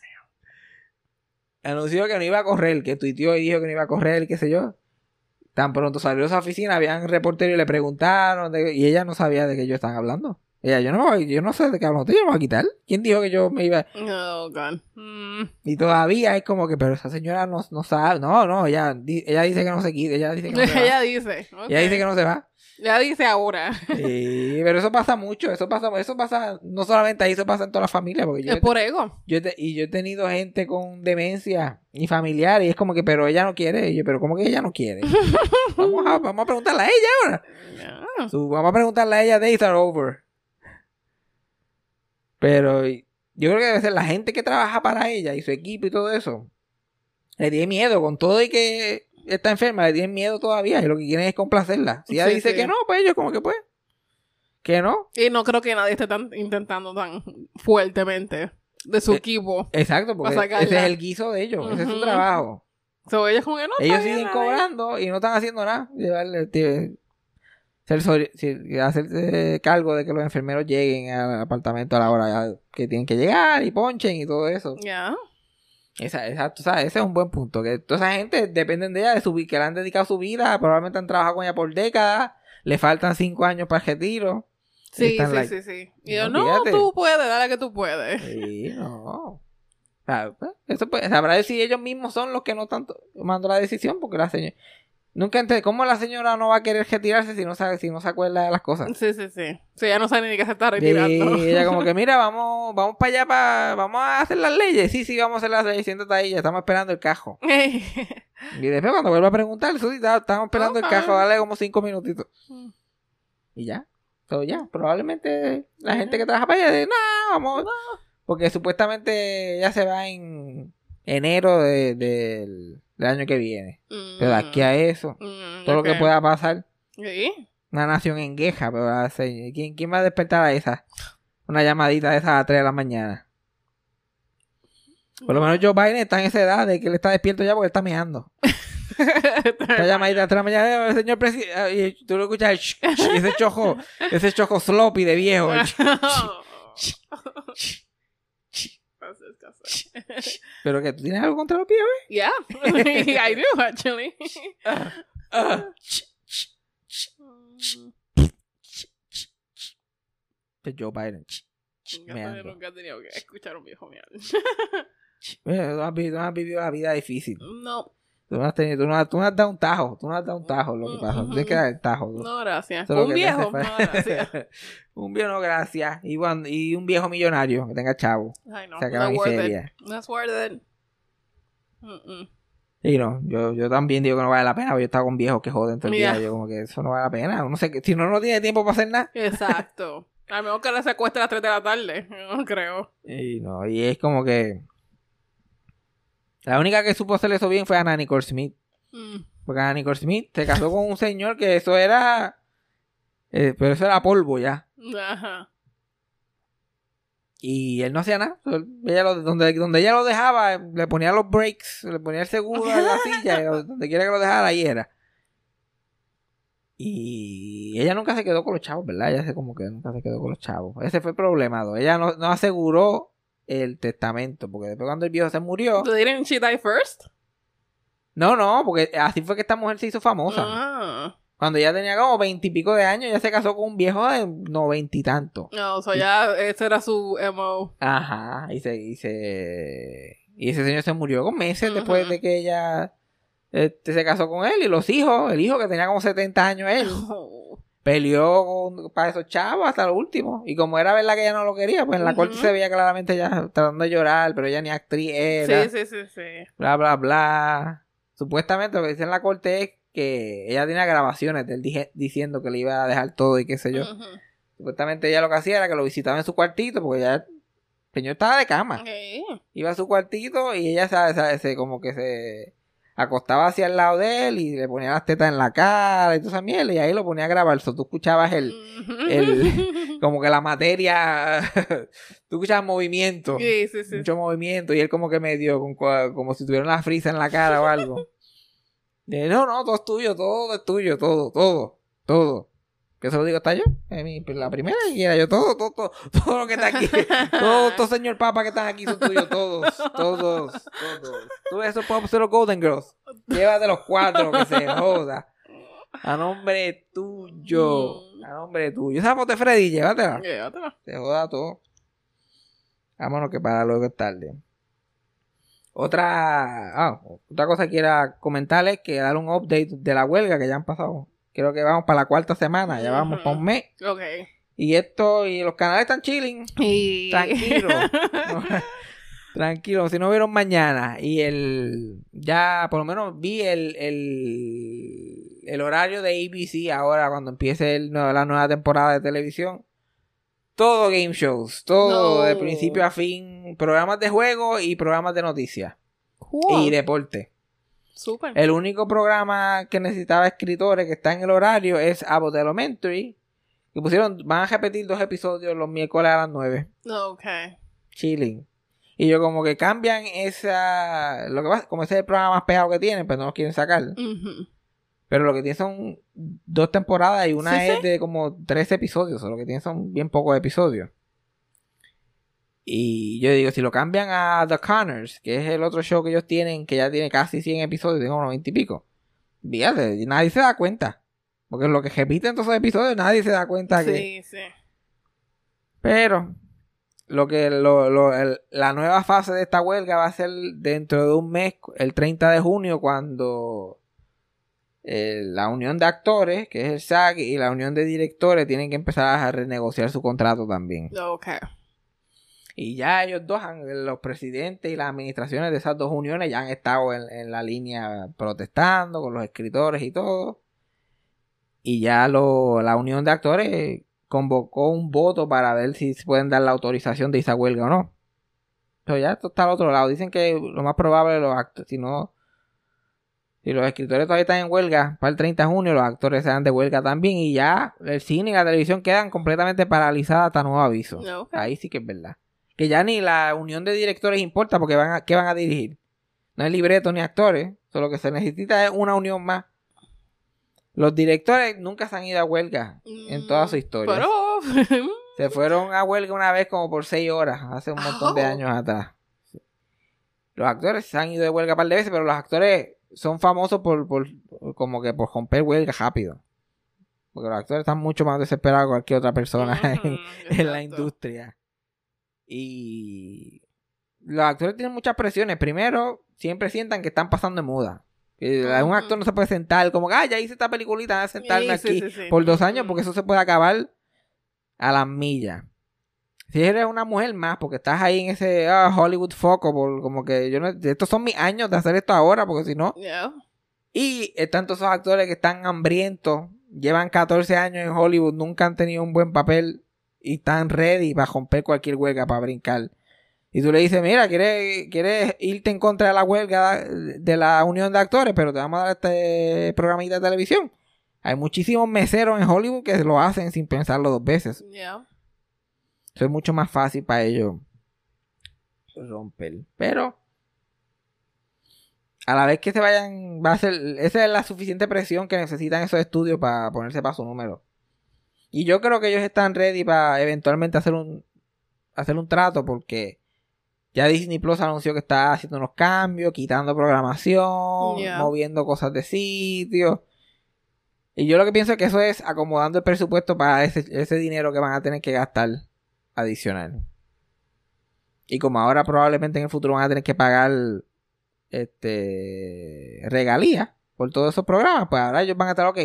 Anunció que no iba a correr, que tuiteó y dijo que no iba a correr, qué sé yo. Tan pronto salió de esa oficina, habían reporteros y le preguntaron, de- y ella no sabía de qué ellos estaban hablando. Ella, yo no, yo no sé de qué yo me voy a quitar. ¿Quién dijo que yo me iba? Oh, God. Mm. Y todavía es como que, pero esa señora no, no sabe. No, no, ella, ella dice que no se quita, ella dice que no se va. Ella dice. ok. Ella dice que no se va. Ella dice ahora. Sí, pero eso pasa mucho, eso pasa, eso pasa no solamente ahí, eso pasa en toda la familia, porque yo, Es por ego. yo he te- y yo he tenido gente con demencia y familiar y es como que, pero ella no quiere, y yo, pero ¿cómo que ella no quiere? vamos, a, vamos a preguntarle a ella ahora. Vamos a preguntarle a ella, days are over. Pero yo creo que debe ser la gente que trabaja para ella y su equipo y todo eso. Le tiene miedo con todo y que está enferma, le tienen miedo todavía y lo que quieren es complacerla. Si ella Sí, dice sí. que no, pues ellos como que pues. Que no. Y no creo que nadie esté tan, intentando tan fuertemente de su Eh, equipo. Exacto, porque ese es el guiso de ellos, ese es su trabajo. So, ella es como que no. Ellos siguen cobrando y no están haciendo nada. Llevarle, tío, hacerse cargo de que los enfermeros lleguen al apartamento a la hora que tienen que llegar y ponchen y todo eso. Ya. Esa, tú sabes, ese es un buen punto. Que toda esa gente dependen de ella, de su, que le han dedicado su vida, probablemente han trabajado con ella por décadas, le faltan cinco años para el retiro. Sí, sí, like, sí, sí. Y yo, no, tú puedes, dale que tú puedes. Sí, no. O sea, pues, eso pues, sabrá decir si ellos mismos son los que no están tomando la decisión, porque la señora. Nunca entendí cómo la señora no va a querer retirarse si no sabe, si no se acuerda de las cosas. Sí, sí, sí. Sí, ella no sabe ni que se está Y retirando. ella como que, mira, vamos, vamos para allá, para, vamos a hacer las leyes. Sí, sí, vamos a hacer las leyes. Siéntate ahí, ya estamos esperando el cajo. Y después cuando vuelva a preguntar, eso sí, estamos esperando el cajo, dale como cinco minutitos. Mm. Y ya. Todo ya. Probablemente la gente que trabaja para allá dice, no, vamos. Porque supuestamente ya se va en enero de- del, del año que viene. Pero de aquí a eso, Mm, todo lo que pueda pasar, Sí. una nación en queja, pero ¿quién, ¿quién va a despertar a esa? Una llamadita de esas a las 3 de la mañana. Por lo menos Joe Biden está en esa edad de que él está despierto ya porque él está meando. Esta llamadita a las 3 de la mañana, "Eh, señor presidente, y tú lo escuchas, ese chojo, ese chojo sloppy de viejo. Pero que tú tienes algo contra los viejos, ¿eh? Yeah, I do actually. Ah, ch- ch- de Joe Biden. meando. nunca he tenido que escuchar a un viejo. Ch- eh, Tú has, vivido, la vida difícil. No, Tú no has, tenido, tú no, tú no has dado un tajo. Tú no has dado un tajo, lo que pasa. Tú tienes que dar el tajo. tú. no, gracias. Eso lo Un que viejo, no, gracias. un viejo, no, gracias. Y, cuando- y un viejo millonario que tenga chavo. Ay, no, Se acaba not worth miseria. it. That's worth it. Mm-mm. Y no, yo, yo también digo que no vale la pena, porque yo estaba con viejos que joden todo el día. Ya. Yo como que eso no vale la pena. Uno se- si no, no tiene tiempo para hacer nada. Exacto. A menos que ahora se acueste a las 3 de la tarde. No creo. Y no, y es como que... La única que supo hacer eso bien fue Anna Nicole Smith. Mm. Porque Anna Nicole Smith se casó con un señor que eso era... eh, pero eso era polvo ya. Ajá. Y él no hacía nada. Ella lo- donde, donde ella lo dejaba, le ponía los brakes, le ponía el seguro en la silla, y donde quiera que lo dejara, ahí era. Y ella nunca se quedó con los chavos, ¿verdad? Ella se como que nunca se quedó con los chavos. Ese fue el problema. Ella no, no aseguró el testamento, porque después cuando el viejo se murió... Didn't she die first? No, no, porque así fue que esta mujer se hizo famosa. Ah. Cuando ella tenía como veintipico de años, ella se casó con un viejo de noventa y tanto. No, so ya ese era su MO. Ajá, y se, y se- y ese señor se murió con meses después de que ella este, se casó con él y los hijos, el hijo que tenía como 70 años él, Oh. peleó con- para esos chavos hasta lo último. Y como era verdad que ella no lo quería, pues en la corte se veía claramente ella tratando de llorar, pero ella ni actriz era, Sí, sí, sí, sí. bla, bla, bla. Supuestamente lo que dice en la corte es que ella tenía grabaciones de él diciendo que le iba a dejar todo y qué sé yo. Supuestamente ella lo que hacía era que lo visitaba en su cuartito porque ya el señor estaba de cama. Okay. Iba a su cuartito y ella sabe, se como que se acostaba hacia el lado de él y le ponía las tetas en la cara y toda esa mierda y ahí lo ponía a grabar. So, tú escuchabas el, el como que la materia, tú escuchabas movimiento, Sí, sí, sí. mucho movimiento y él como que medio como si tuviera una frisa en la cara o algo. De, no, no, todo es tuyo, todo es tuyo, todo, todo, todo. Que se lo digo hasta yo, es mi- la primera que era yo, todo, todo, todo, todo lo que está aquí, todo, todo señor papa que están aquí son tuyos, todos, todos, todos. Tú ves esos Pop los Golden Girls, llévate los cuatro que se joda. A nombre tuyo, a nombre tuyo. Esa foto de Freddy, llévatela. Llévatela. Se joda todo. Vámonos que para luego es tarde. Otra, ah, otra cosa que quiera comentarles es que dar un update de la huelga que ya han pasado. Creo que vamos para la cuarta semana, ya vamos para un mes. Ok. Y esto, y los canales están chilling. Y... Tranquilo. Tranquilo, si no vieron mañana. Y el. Ya, por lo menos vi el. El, el horario de ABC ahora, cuando empiece el la nueva temporada de televisión. Todo game shows. Todo, No. de principio a fin. Programas de juego y programas de noticias. Y deporte. Súper. El único programa que necesitaba escritores que está en el horario es Abbott Elementary. Que pusieron, van a repetir dos episodios los miércoles a las 9 Ok. chilling. Y yo como que cambian esa... Lo que pasa, como ese es el programa más pegado que tienen, pero no los quieren sacar. Pero lo que tienen son dos temporadas y una Sí, es sí. de como tres episodios. O lo que tienen son bien pocos episodios. Y yo digo, si lo cambian a The Connors, que es el otro show que ellos tienen, que ya tiene casi 100 episodios, como 90 y pico. Fíjate, nadie se da cuenta. Porque lo que repiten todos esos episodios, nadie se da cuenta que... Sí, sí. Pero lo que lo, lo- el- la nueva fase de esta huelga va a ser dentro de un mes, el 30 de junio, cuando eh, la unión de actores, que es el SAG, y la unión de directores tienen que empezar a renegociar su contrato también. Ok. Y ya ellos dos, los presidentes y las administraciones de esas dos uniones ya han estado en, en la línea protestando con los escritores y todo. Y ya lo, la unión de actores convocó un voto para ver si pueden dar la autorización de esa huelga o no. Pero ya esto está al otro lado. Dicen que lo más probable los actores, si no, si los escritores todavía están en huelga para el 30 de junio, los actores se dan de huelga también. Y ya el cine y la televisión quedan completamente paralizadas hasta nuevo aviso. Ahí sí que es verdad. Que ya ni la unión de directores importa porque van a, ¿qué van a dirigir? No es libreto ni actores. Solo que se necesita es una unión más. Los directores nunca se han ido a huelga en toda su historia. Pero... Se fueron a huelga una vez como por seis horas, hace un montón de años atrás. Los actores se han ido de huelga un par de veces, pero los actores son famosos por, por como que por romper huelga rápido. Porque los actores están mucho más desesperados que cualquier otra persona en, la industria. Y los actores tienen muchas presiones. Primero, siempre sientan que están pasando de muda. Un actor no se puede sentar como que, ah, ya hice esta peliculita, voy a sentarme Sí, aquí sí, sí, sí. por dos años porque eso se puede acabar a las millas. Si eres una mujer más, porque estás ahí en ese ah, Hollywood foco, por, como que yo no, estos son mis años de hacer esto ahora, porque si no, Yeah. y están todos esos actores que están hambrientos, llevan 14 años en Hollywood, nunca han tenido un buen papel y están ready para romper cualquier huelga, para brincar. Y tú le dices, mira, ¿quieres, quieres irte en contra de la huelga de la unión de actores, pero te vamos a dar este programita de televisión. Hay muchísimos meseros en Hollywood que lo hacen sin pensarlo dos veces. Yeah. Eso es mucho más fácil para ellos romper. Pero a la vez que se vayan, va a ser, esa es la suficiente presión que necesitan esos estudios para ponerse para su número. Y yo creo que ellos están ready para eventualmente hacer un hacer un trato porque ya Disney Plus anunció que está haciendo unos cambios, quitando programación, Yeah. moviendo cosas de sitio. Y yo lo que pienso es que eso es acomodando el presupuesto para ese, ese dinero que van a tener que gastar adicional. Y como ahora probablemente en el futuro van a tener que pagar este regalías por todos esos programas, pues ahora ellos van a estar, ok,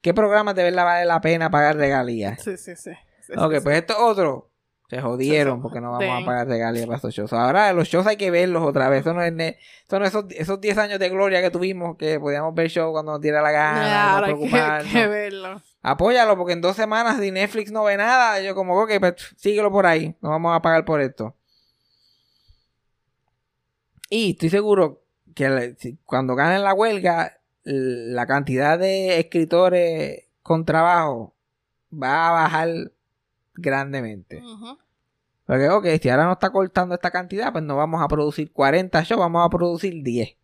¿qué programas de verdad vale la pena pagar regalías? Sí, sí, sí. Sí, Ok, sí, pues sí. estos otros se jodieron porque no vamos a pagar regalías para estos shows. Ahora los shows hay que verlos otra vez. Eso no es, es esos, esos 10 años de gloria que tuvimos que podíamos ver show cuando nos diera la gana. Yeah, no ahora hay que, preocuparnos. que verlo. Apóyalo porque en dos semanas si Netflix no ve nada, yo como, ok, pues síguelo por ahí. No vamos a pagar por esto. Y estoy seguro que cuando ganen la huelga, la cantidad de escritores con trabajo va a bajar grandemente. Porque, ok, si ahora no está cortando esta cantidad, pues no vamos a producir 40 shows, vamos a producir 10.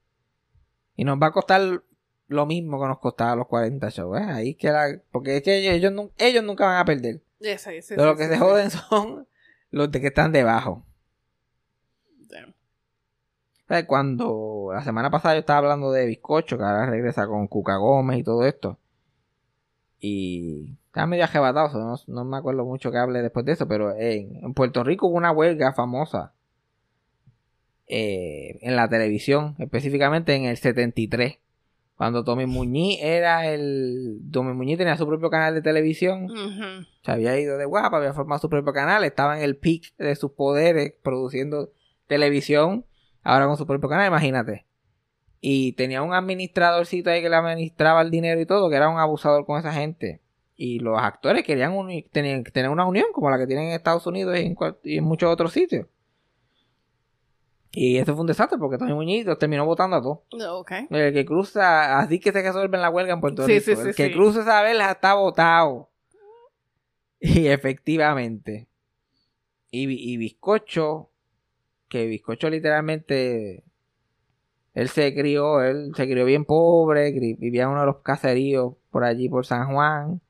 Y nos va a costar lo mismo que nos costaba los 40 shows, ¿eh? Ahí que la... Porque es que ellos, ellos, nun- ellos nunca van a perder. Pero los que se joden son los de que están debajo. Cuando la semana pasada yo estaba hablando de Bizcocho, que ahora regresa con Cuca Gómez y todo esto. Y estaba medio arrebatado, so no, no me acuerdo mucho que hable después de eso, pero en, en Puerto Rico hubo una huelga famosa eh, en la televisión, específicamente en el 73. Cuando Tommy Muñiz era el... Tommy Muñiz tenía su propio canal de televisión. Se había ido de guapa, había formado su propio canal, estaba en el peak de sus poderes produciendo televisión, ahora con su propio canal, imagínate. Y tenía un administradorcito ahí que le administraba el dinero y todo, que era un abusador con esa gente. Y los actores querían uni- tenían que tener una unión como la que tienen en Estados Unidos y en, cual- y en muchos otros sitios. Y eso fue un desastre porque Tony Muñiz terminó votando a todos. Ok. El que cruza, así que se resuelve la huelga en Puerto Sí, Rico. sí, sí, el que cruza esa verja está votado. Y efectivamente. Y, y Bizcocho, que Bizcocho literalmente, él se crió, él se crió bien pobre, vivía en uno de los caseríos por allí, por San Juan.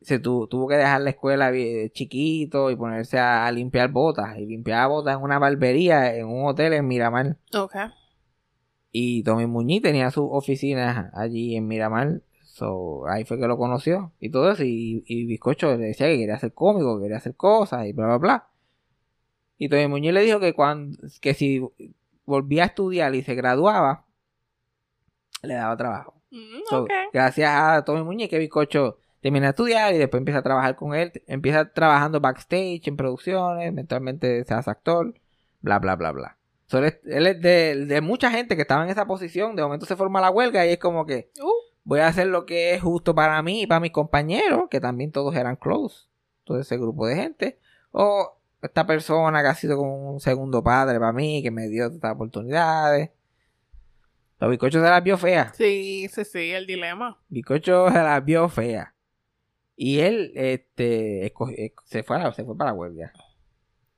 Se tu- tuvo que dejar la escuela chiquito y ponerse a, a limpiar botas. Y limpiaba botas en una barbería, en un hotel en Miramar. Ok. Y Tommy Muñiz tenía sus oficinas allí en Miramar. So, ahí fue que lo conoció y todo eso. Y, y Bizcocho le decía que quería ser cómico, que quería hacer cosas y bla, bla, bla. Y Tommy Muñiz le dijo que, cuando, que si volvía a estudiar y se graduaba, le daba trabajo. Mm, So. Gracias a Tommy Muñiz que Bizcocho termina de estudiar y después empieza a trabajar con él. Empieza trabajando backstage en producciones, eventualmente se hace actor, bla, bla, bla, bla. So, él es, él es de, de mucha gente que estaba en esa posición. De momento se forma la huelga y es como que Uh, voy a hacer lo que es justo para mí y para mis compañeros, que también todos eran close. Todo ese grupo de gente. O esta persona que ha sido como un segundo padre para mí, que me dio estas oportunidades. Los bizcochos se las vio feas. sí, sí, sí, el dilema. Bizcocho se la vio fea. Y él, este, eh, se fue, a la- se fue para la huelga.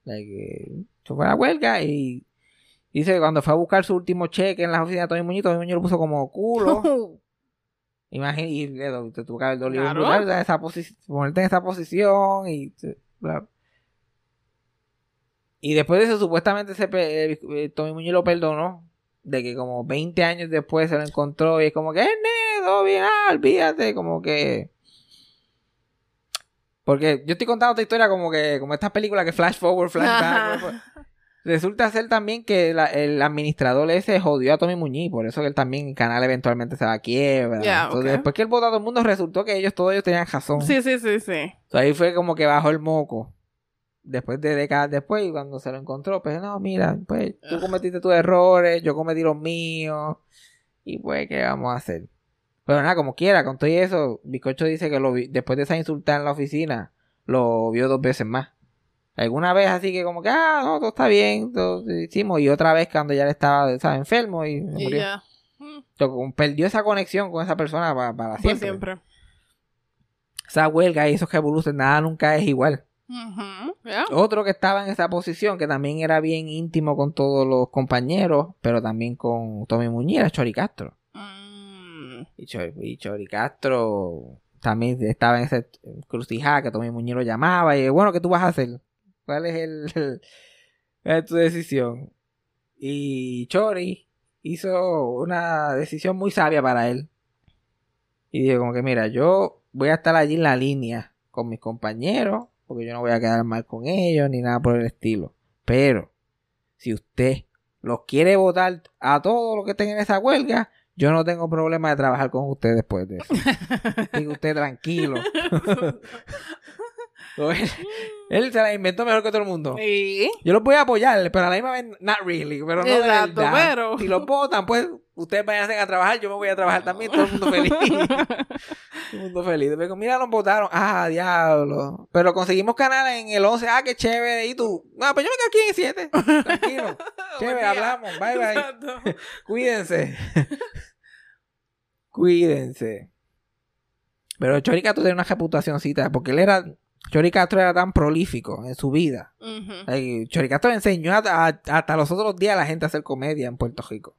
Like, eh, se fue a la huelga y dice que cuando fue a buscar su último cheque en la oficina de Tony Muñoz, Tony Muñoz lo puso como culo. Imagínate, y le do- te tuvo que haber dolido Claro. esa posi- ponerte en esa posición y... bla. Y después de eso, supuestamente se eh, eh, Tommy Muñoz lo perdonó. De que como 20 años después se lo encontró y es como que, eh, nene, todo bien, ah, olvídate, como que... Porque yo estoy contando esta historia como que, como estas películas que flash forward, flash back. Ajá. Resulta ser también que la- el administrador ese jodió a Tommy Muñiz, por eso que él también, el canal eventualmente se va a quiebra. Entonces, después que él votó a todo el mundo, resultó que ellos, todos ellos tenían razón. Sí, sí, sí, sí. Entonces, ahí fue como que bajó el moco. Después de décadas después, y cuando se lo encontró, pues no, mira, pues tú Ugh. cometiste tus errores, yo cometí los míos, y pues, ¿qué vamos a hacer? Pero nada, como quiera, con todo eso, Bizcocho dice que lo vi- después de esa insulta en la oficina, lo vio dos veces más. Alguna vez así que como que, ah, no, todo está bien, todo lo hicimos, y otra vez cuando ya le estaba, ¿sabes? enfermo y, murió. ya. Mm, perdió esa conexión con esa persona para, para Por siempre. siempre. Esa huelga y esos revoluciones, nada nunca es igual. Otro que estaba en esa posición, que también era bien íntimo con todos los compañeros, pero también con Tommy Muñiz, era Chori Castro. Mm, Y Chori, y Chori Castro también estaba en ese crucijada que Tommy lo llamaba. Y bueno, ¿qué tú vas a hacer? ¿Cuál es el, el- tu decisión? Y Chori hizo una decisión muy sabia para él. Y dijo como que mira, yo voy a estar allí en la línea con mis compañeros, porque yo no voy a quedar mal con ellos ni nada por el estilo. Pero si usted los quiere votar a todos los que estén en esa huelga, yo no tengo problema de trabajar con usted después de eso. Diga usted tranquilo. él, él se la inventó mejor que todo el mundo. Sí. Yo los voy a apoyar, pero a la misma vez, not really. Pero no de Exacto, verdad. pero- Si los votan, pues ustedes vayan a trabajar, yo me voy a trabajar también, todo el mundo feliz. todo el mundo feliz. Después, mira, nos votaron. Ah, diablo. Pero conseguimos canal en el 11. Ah, qué chévere. ¿Y tú? Ah, pues yo me quedo aquí en el 7. Tranquilo. Chévere, hablamos. Bye, bye. Cuídense. Cuídense. Pero Chori Castro tiene una reputacióncita porque él era. Chori Castro era tan prolífico en su vida. Ay, Chori Castro enseñó a- a- hasta los otros días a la gente a hacer comedia en Puerto Rico.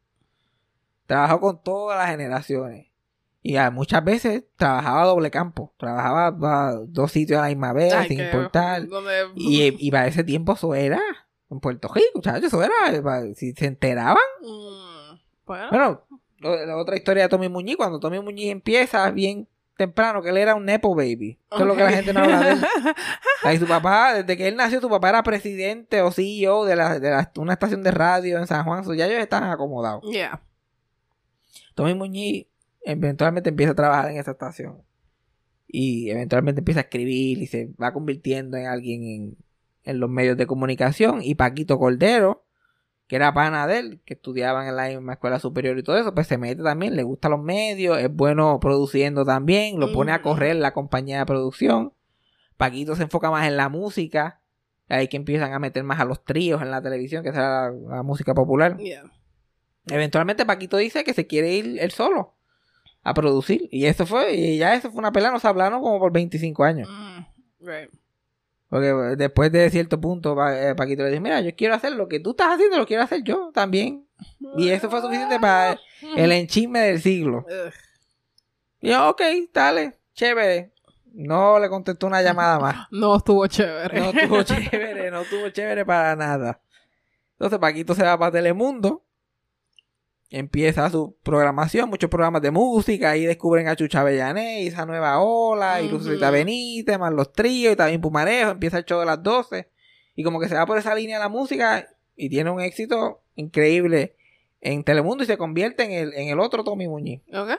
Trabajó con todas las generaciones. Y muchas veces trabajaba a doble campo. Trabajaba a dos sitios a la misma vez, Ay, sin que- importar. donde- Y, y para ese tiempo eso era. En Puerto Rico, chacho, eso era. Si se enteraban. Mm, bueno. Bueno, lo- la otra historia de Tommy Muñiz, cuando Tommy Muñiz empieza bien temprano, que él era un Nepo Baby. Esto es lo que la gente no habla de él. Ahí su papá, desde que él nació, su papá era presidente o CEO de, la, de la- una estación de radio en San Juan. So, ya ellos están acomodados. Yeah. Tommy Muñiz eventualmente empieza a trabajar en esa estación. Y eventualmente empieza a escribir y se va convirtiendo en alguien en, en los medios de comunicación. Y Paquito Cordero, que era pana de él, que estudiaban en la misma escuela superior y todo eso, pues se mete también, le gustan los medios, es bueno produciendo también, lo pone a correr la compañía de producción. Paquito se enfoca más en la música. Ahí que empiezan a meter más a los tríos en la televisión, que esa era la, la música popular. Yeah. Eventualmente Paquito dice que se quiere ir él solo a producir. Y eso fue, y ya eso fue una pelea, nos hablaron como por 25 años. Mm, right. Porque eh, después de cierto punto, eh, Paquito le dice, mira, yo quiero hacer lo que tú estás haciendo, lo quiero hacer yo también. Y eso fue suficiente para el enchisme del siglo. Y yo, ok, dale, chévere. No le contestó una llamada más. No estuvo chévere. No estuvo chévere, no estuvo chévere para nada. Entonces Paquito se va para Telemundo. Empieza su programación, muchos programas de música. Ahí descubren a Chucha Bellané y esa nueva ola. Y Ujú. Lucita Benítez, más los tríos y también Pumarejo. Empieza el show de las 12. Y como que se va por esa línea de la música y tiene un éxito increíble en Telemundo y se convierte en el, en el otro Tommy Muñiz. Ok.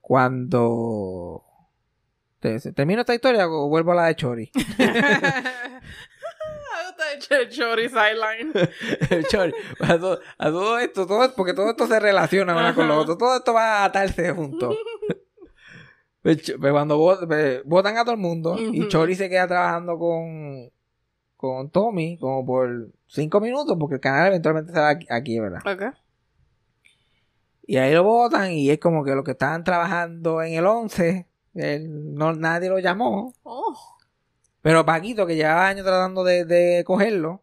Cuando... ¿Te- ¿Termino esta historia vuelvo a la de Chori? Chori sideline. El chori. A todo, a todo esto, todo, porque todo esto se relaciona una con lo otro. Todo esto va a atarse juntos. Pues, cuando vo- pues, votan a todo el mundo y Ujú. Chori se queda trabajando con, con Tommy como por cinco minutos porque el canal eventualmente se va aquí, aquí, ¿verdad? Ok. Y ahí lo votan y es como que los que estaban trabajando en el 11, él, no, nadie lo llamó. Oh. Pero Paquito, que llevaba años tratando de, de cogerlo,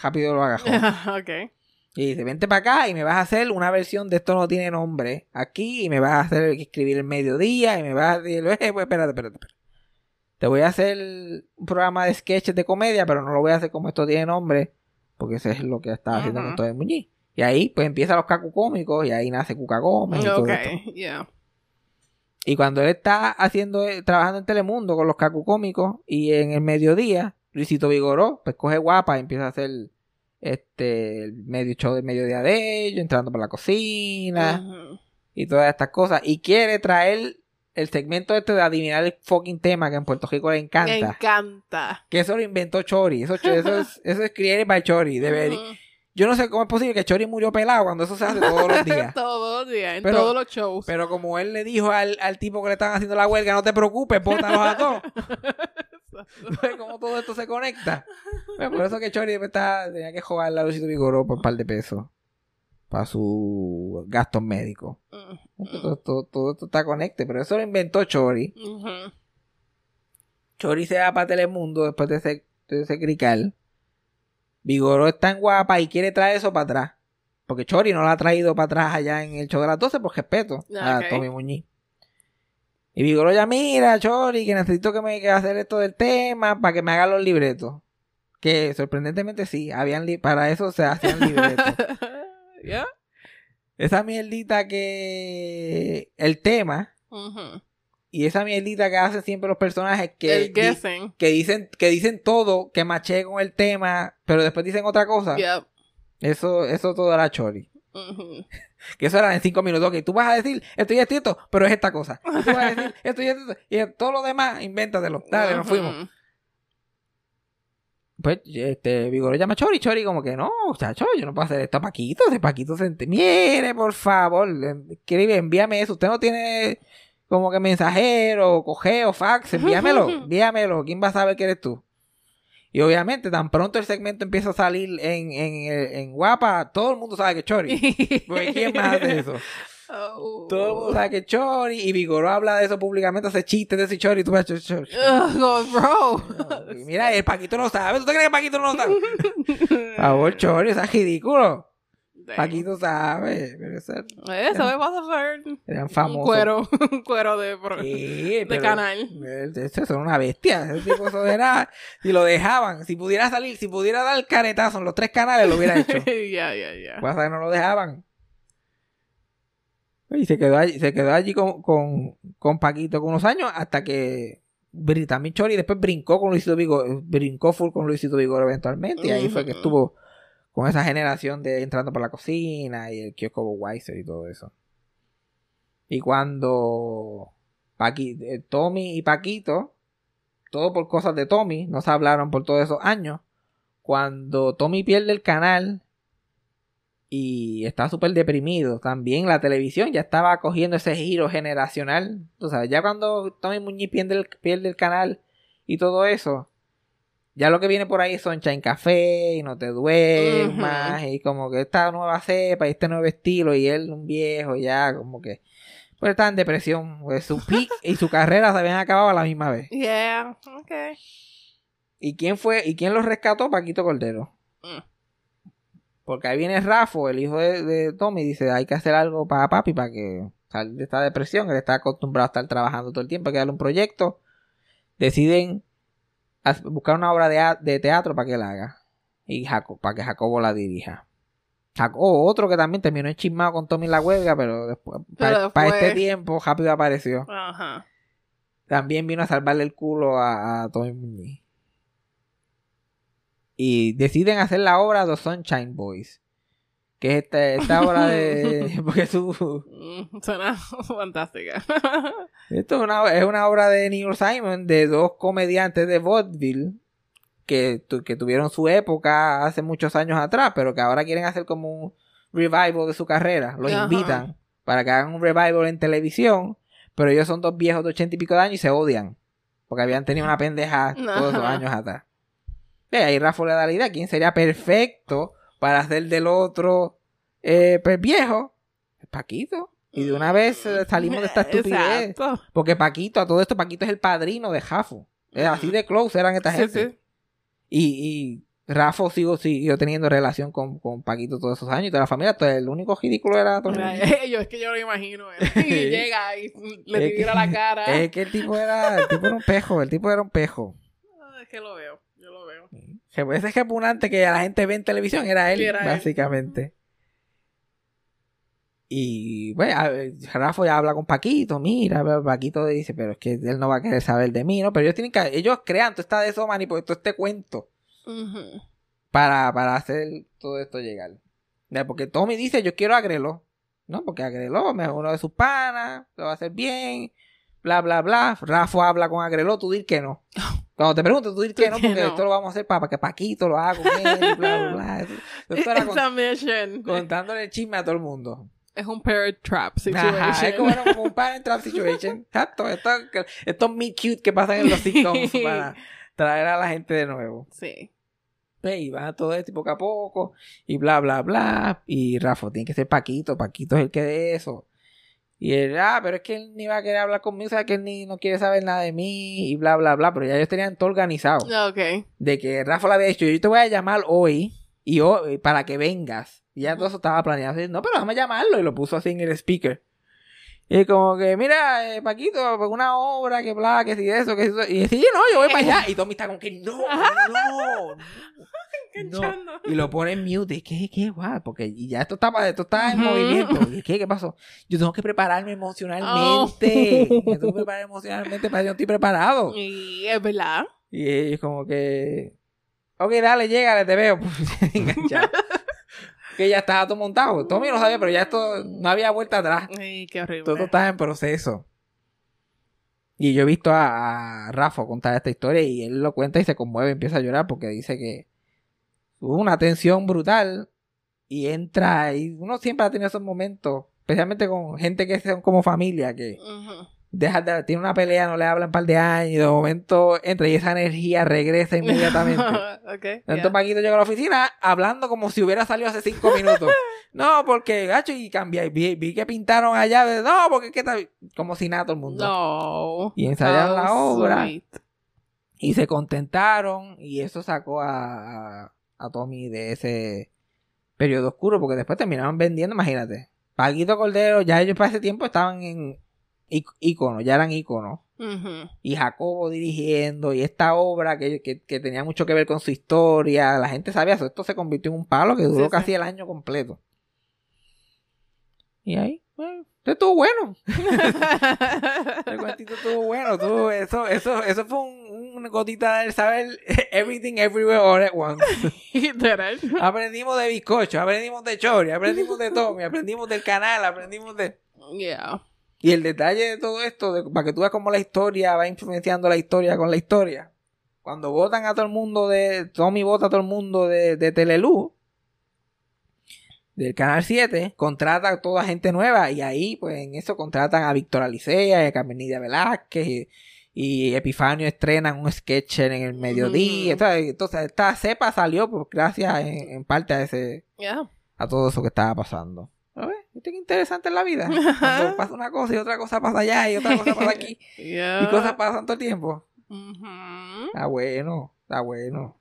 rápido lo agarró. ok. Y dice, vente para acá y me vas a hacer una versión de esto no tiene nombre aquí y me vas a hacer escribir el mediodía y me vas a decir, eh, pues espérate, espérate, espérate. Te voy a hacer un programa de sketches de comedia, pero no lo voy a hacer como esto tiene nombre, porque eso es lo que estaba haciendo Ujú. con todo el Muñiz. Y ahí pues empiezan los cacu cómicos y ahí nace Cuca Gómez y todo Ok. esto. Yeah. Y cuando él está haciendo, eh, trabajando en Telemundo con los cacu cómicos y en el mediodía, Luisito Vigoró, pues coge guapa y empieza a hacer este el medio show del mediodía de ellos, entrando por la cocina y todas estas cosas. Y quiere traer el segmento este de adivinar el fucking tema que en Puerto Rico le encanta. encanta. Que eso lo inventó Chori. Eso, eso es, eso es created by Chori. Debería- Ujú. Yo no sé cómo es posible que Chori murió pelado cuando eso se hace todos los días. Todos los días, en Pero- todos los shows. Pero como él le dijo al, al tipo que le estaban haciendo la huelga, no te preocupes, bótalos a todos. ¿Ves cómo todo esto se conecta? Pues por eso que Chori está, tenía que jugar la Luisito Vigoró por un par de pesos. Para sus gastos médicos. Mm, Todo, todo- todo esto está conectado. Pero eso lo inventó Chori. Chori se va para Telemundo después de ese, de ese crical. Vigoró está en guapa y quiere traer eso para atrás. Porque Chori no la ha traído para atrás allá en el show de las 12 por respeto a Ok. Tommy Muñiz. Y Vigoró ya mira, Chori, que necesito que me que hacer esto del tema para que me hagan los libretos. Que sorprendentemente sí, habían li- para eso se hacían libretos. Yeah. esa mierdita que el tema. Y esa mierdita que hacen siempre los personajes que El di- guessing. que dicen que dicen todo, que maché con el tema, pero después dicen otra cosa. Yep. Eso eso todo era chori. Que eso era en cinco minutos. Que tú vas a decir esto y esto y esto, pero es esta cosa. Y tú vas a decir esto y esto y todo lo demás, invéntatelo. Dale, nos fuimos. Pues este Vigoro llama a Chori, Chori como que no, chacho, yo no puedo hacer esto a Paquito, de Paquito se ent- Mire, por favor, escribe, envíame eso. Usted no tiene como que mensajero, cogeo, fax, envíamelo, envíamelo. ¿Quién va a saber que eres tú? Y obviamente, tan pronto el segmento empieza a salir en, en, en Guapa, todo el mundo sabe que es Chori. Porque ¿quién más hace eso? Oh. Todo el mundo sabe que es Chori. Y Vigoró habla de eso públicamente, hace chistes de ese Chori. y Tú ves, Chori, Chori. Ugh, bro. Mira, el Paquito no sabe. ¿Tú te crees que Paquito no sabe? Por favor, Chori, eso es ridículo. Paquito sabe. Pero eso, Eso me pasa a hacer. eran Un famosos. cuero, un cuero de, Sí, de canal. Eso son una bestia. Ese tipo eso era. Si lo dejaban, si pudiera salir, si pudiera dar caretazo en los tres canales, lo hubiera hecho. Ya, ya, ya. Pasa que no lo dejaban. Y se quedó allí, se quedó allí con, con, con Paquito con unos años hasta que brin- también Chori después brincó con Luisito Vigor, brincó full con Luisito Vigor eventualmente. Y ahí fue que Ujú. estuvo con esa generación de entrando por la cocina y el kiosco Weiser y todo eso. Y cuando eh, Tommy y Paquito, todo por cosas de Tommy, no se hablaron por todos esos años. Cuando Tommy pierde el canal y está súper deprimido, también la televisión ya estaba cogiendo ese giro generacional. Tú sabes, ya cuando Tommy Muñiz pierde el, pierde el canal y todo eso, ya lo que viene por ahí son Sunshine Café y No Te Duermas y como que esta nueva cepa y este nuevo estilo y él un viejo ya como que pues está en depresión. Pues su peak y su carrera se habían acabado a la misma vez. Yeah, okay. ¿Y quién fue? ¿Y quién los rescató? Paquito Cordero. Mm. Porque ahí viene Rafo, el hijo de, de Tommy, y dice, hay que hacer algo para papi para que salga de esta depresión. Él está acostumbrado a estar trabajando todo el tiempo, hay que darle un proyecto. Deciden buscar una obra de, de teatro para que la haga. Y para que Jacobo la dirija. Jaco- oh, otro que también terminó enchismado con Tommy la huelga, pero después, Pero para este tiempo, rápido apareció. Ajá. También vino a salvarle el culo a, a Tommy Muñiz. Y deciden hacer la obra The Sunshine Boys. Que es esta, esta obra de. Porque su. Mm, Suena fantástica. Esto es una, es una obra de Neil Simon de dos comediantes de vaudeville que, tu- que tuvieron su época hace muchos años atrás, pero que ahora quieren hacer como un revival de su carrera. Los Ajá. invitan para que hagan un revival en televisión, pero ellos son dos viejos de ochenta y pico de años y se odian porque habían tenido una pendeja todos esos años atrás. Y ahí Rafa le da la idea, ¿quién sería perfecto para hacer del otro eh, pues, viejo? Paquito. Y de una vez eh, salimos de esta estupidez. Exacto. Porque Paquito, a todo esto, Paquito es el padrino de Jafo. Así de close eran esta Sí, gente. sí. Y, y Rafa sigo, siguió teniendo relación con, con Paquito todos esos años. Y toda la familia, todo el único ridículo era Tony. Yo es que yo lo imagino. él. Y llega y le tira la cara. Es que el tipo era, el tipo era un pejo, el tipo era un pejo. Ah, Es que lo veo, yo lo veo. Que ese repugnante que la gente ve en televisión era él, básicamente. Y bueno, a Rafa ya habla con Paquito, mira, pero Paquito dice, pero es que él no va a querer saber de mí, ¿no? Pero ellos tienen que, ellos crean todo esta de eso, todo este cuento para, para hacer todo esto llegar. Porque Tommy dice, yo quiero a Agreló, ¿no? Porque Agreló es uno de sus panas, lo va a hacer bien, bla, bla, bla. Rafa habla con Agreló, tú dir que no. Cuando te pregunto, tú dir que no, que porque no. esto lo vamos a hacer para, que Paquito lo haga con él, bla, bla, bla. Esto, esto contándole el chisme a todo el mundo. Es un parent trap situation. Ajá, es como, como un parent trap situation. Exacto, esto- estos meet cute que pasan en los sitcoms para traer a la gente de nuevo. Sí. Y va todo esto y poco a poco, y bla, bla, bla. Y Rafa, tiene que ser Paquito, Paquito es el que de eso. Y él, ah, pero es que él ni va a querer hablar conmigo, o sea, que él ni no quiere saber nada de mí, y bla, bla, bla. Pero ya ellos tenían todo organizado. Ok. De que Rafa le había dicho, yo te voy a llamar hoy, y hoy, para que vengas. Y ya todo eso estaba planeado. Así, no, pero déjame llamarlo, y lo puso así en el speaker. Y como que, mira, eh, Paquito, una obra, que bla, que si eso, que si eso. Y sí, no, yo voy para allá. Y Tommy está como que, no, no, no. Enganchando. Y lo pone en mute. Y ¿qué, qué, guau? Porque ya esto está, esto está en movimiento. ¿Y qué, qué pasó? Yo tengo que prepararme emocionalmente. Oh. Me tengo que preparar emocionalmente para que no estoy preparado. Y es verdad. Y ellos como que... Ok, dale, llégale, te veo. Enganchado. que ya estaba todo montado. Tommy lo sabía, pero ya esto no había vuelta atrás. Ay, qué horrible. Todo estaba en proceso. Y yo he visto a, a Rafa contar esta historia y él lo cuenta y se conmueve, empieza a llorar porque dice que hubo una tensión brutal y entra y uno siempre ha tenido esos momentos, especialmente con gente que son como familia, que Ujú. deja de- tiene una pelea, no le hablan un par de años, y de momento entra y esa energía regresa inmediatamente. ok. Entonces yeah. Paquito llega a la oficina hablando como si hubiera salido hace cinco minutos. no, porque gacho y cambia. y Vi, vi que pintaron allá. de, No, porque es que está como si nada todo el mundo. No. Y ensayaron la How obra. sweet. Y se contentaron. Y eso sacó a, a, a Tommy de ese periodo oscuro. Porque después terminaron vendiendo, imagínate. Paquito Cordero, ya ellos para ese tiempo estaban en íconos, ya eran íconos. Y Jacobo dirigiendo y esta obra que, que- que tenía mucho que ver con su historia, la gente sabía eso, esto se convirtió en un palo que duró Sí, sí. casi el año completo. Y ahí, bueno, estuvo bueno. El cuentito estuvo bueno, estuvo- eso, eso, eso fue un, una gotita del saber everything everywhere all at once. Literal. aprendimos de bizcocho, aprendimos de chori, aprendimos de Tommy, aprendimos del canal, aprendimos de... Yeah. Y el detalle de todo esto, de- para que tú veas cómo la historia va influenciando la historia con la historia. Cuando votan a todo el mundo de. Tommy vota a todo el mundo de, de Teleluz, del Canal 7, contrata a toda gente nueva. Y ahí, pues en eso contratan a Víctor Alicea, y a Carmenida Velázquez. Y, y Epifanio estrenan un sketch en el mediodía. Ujú. Entonces, entonces, esta cepa salió pues, gracias en, en parte a ese Yeah. a todo eso que estaba pasando. A ver, ¿viste qué interesante es la vida? Cuando pasa una cosa y otra cosa pasa allá y otra cosa pasa aquí. Yeah. Y cosas pasan todo el tiempo. Está bueno, está bueno.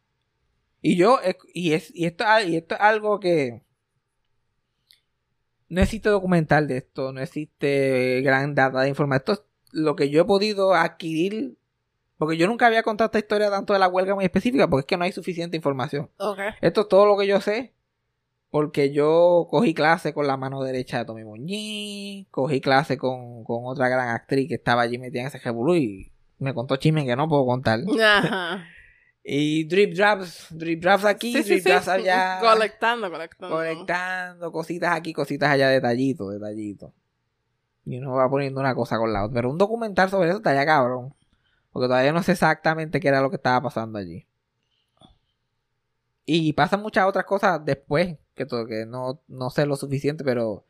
Y yo, y, es, y, esto, y esto es algo que no existe documental de esto, no existe gran data de información. Esto es lo que yo he podido adquirir, porque yo nunca había contado esta historia tanto de la huelga muy específica, porque es que no hay suficiente información. Ok. Esto es todo lo que yo sé. Porque yo cogí clase con la mano derecha de Tommy Muñiz, cogí clase con, con otra gran actriz que estaba allí metida en ese revolú y me contó chismes que no puedo contar. Ajá. Y drip drops, drip drops aquí, Sí, drip sí. drops allá, Colectando, colectando. conectando, cositas aquí, cositas allá, detallitos, detallitos. Y uno va poniendo una cosa con la otra. Pero un documental sobre eso está ya cabrón. Porque todavía no sé exactamente qué era lo que estaba pasando allí. Y pasan muchas otras cosas después, que, to- que no, no sé lo suficiente, pero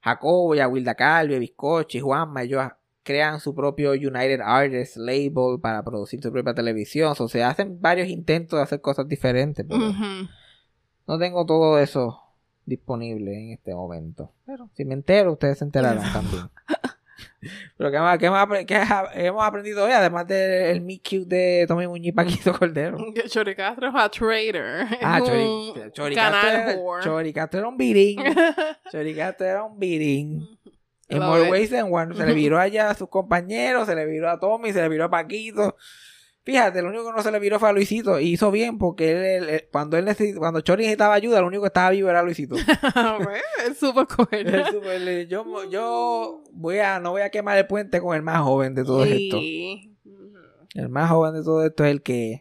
Jacobo, ya Wilda Calvi, Bizcochi, Juanma, ellos crean su propio United Artists label para producir su propia televisión. O sea, hacen varios intentos de hacer cosas diferentes, pero no tengo todo eso disponible en este momento. Pero si me entero, ustedes se enterarán también. Pero ¿qué, más, qué, más qué hemos aprendido hoy? Además del meet cute de Tommy Muñiz y Paquito Cordero. Que Chori Castro es a trader. Ah, Es Chori, un Chori Castro canal era- un birín. Chori Castro era un birín. En more ways than one. Se le viró allá a sus compañeros, se le viró a Tommy, se le viró a Paquito. Fíjate, lo único que no se le viró fue a Luisito. Y hizo bien porque él, cuando él necesitaba, cuando Chori necesitaba ayuda, lo único que estaba vivo era Luisito. Bueno, es súper cool. Yo, yo voy a, no voy a quemar el puente con el más joven de todo esto. Sí. El más joven de todo esto es el que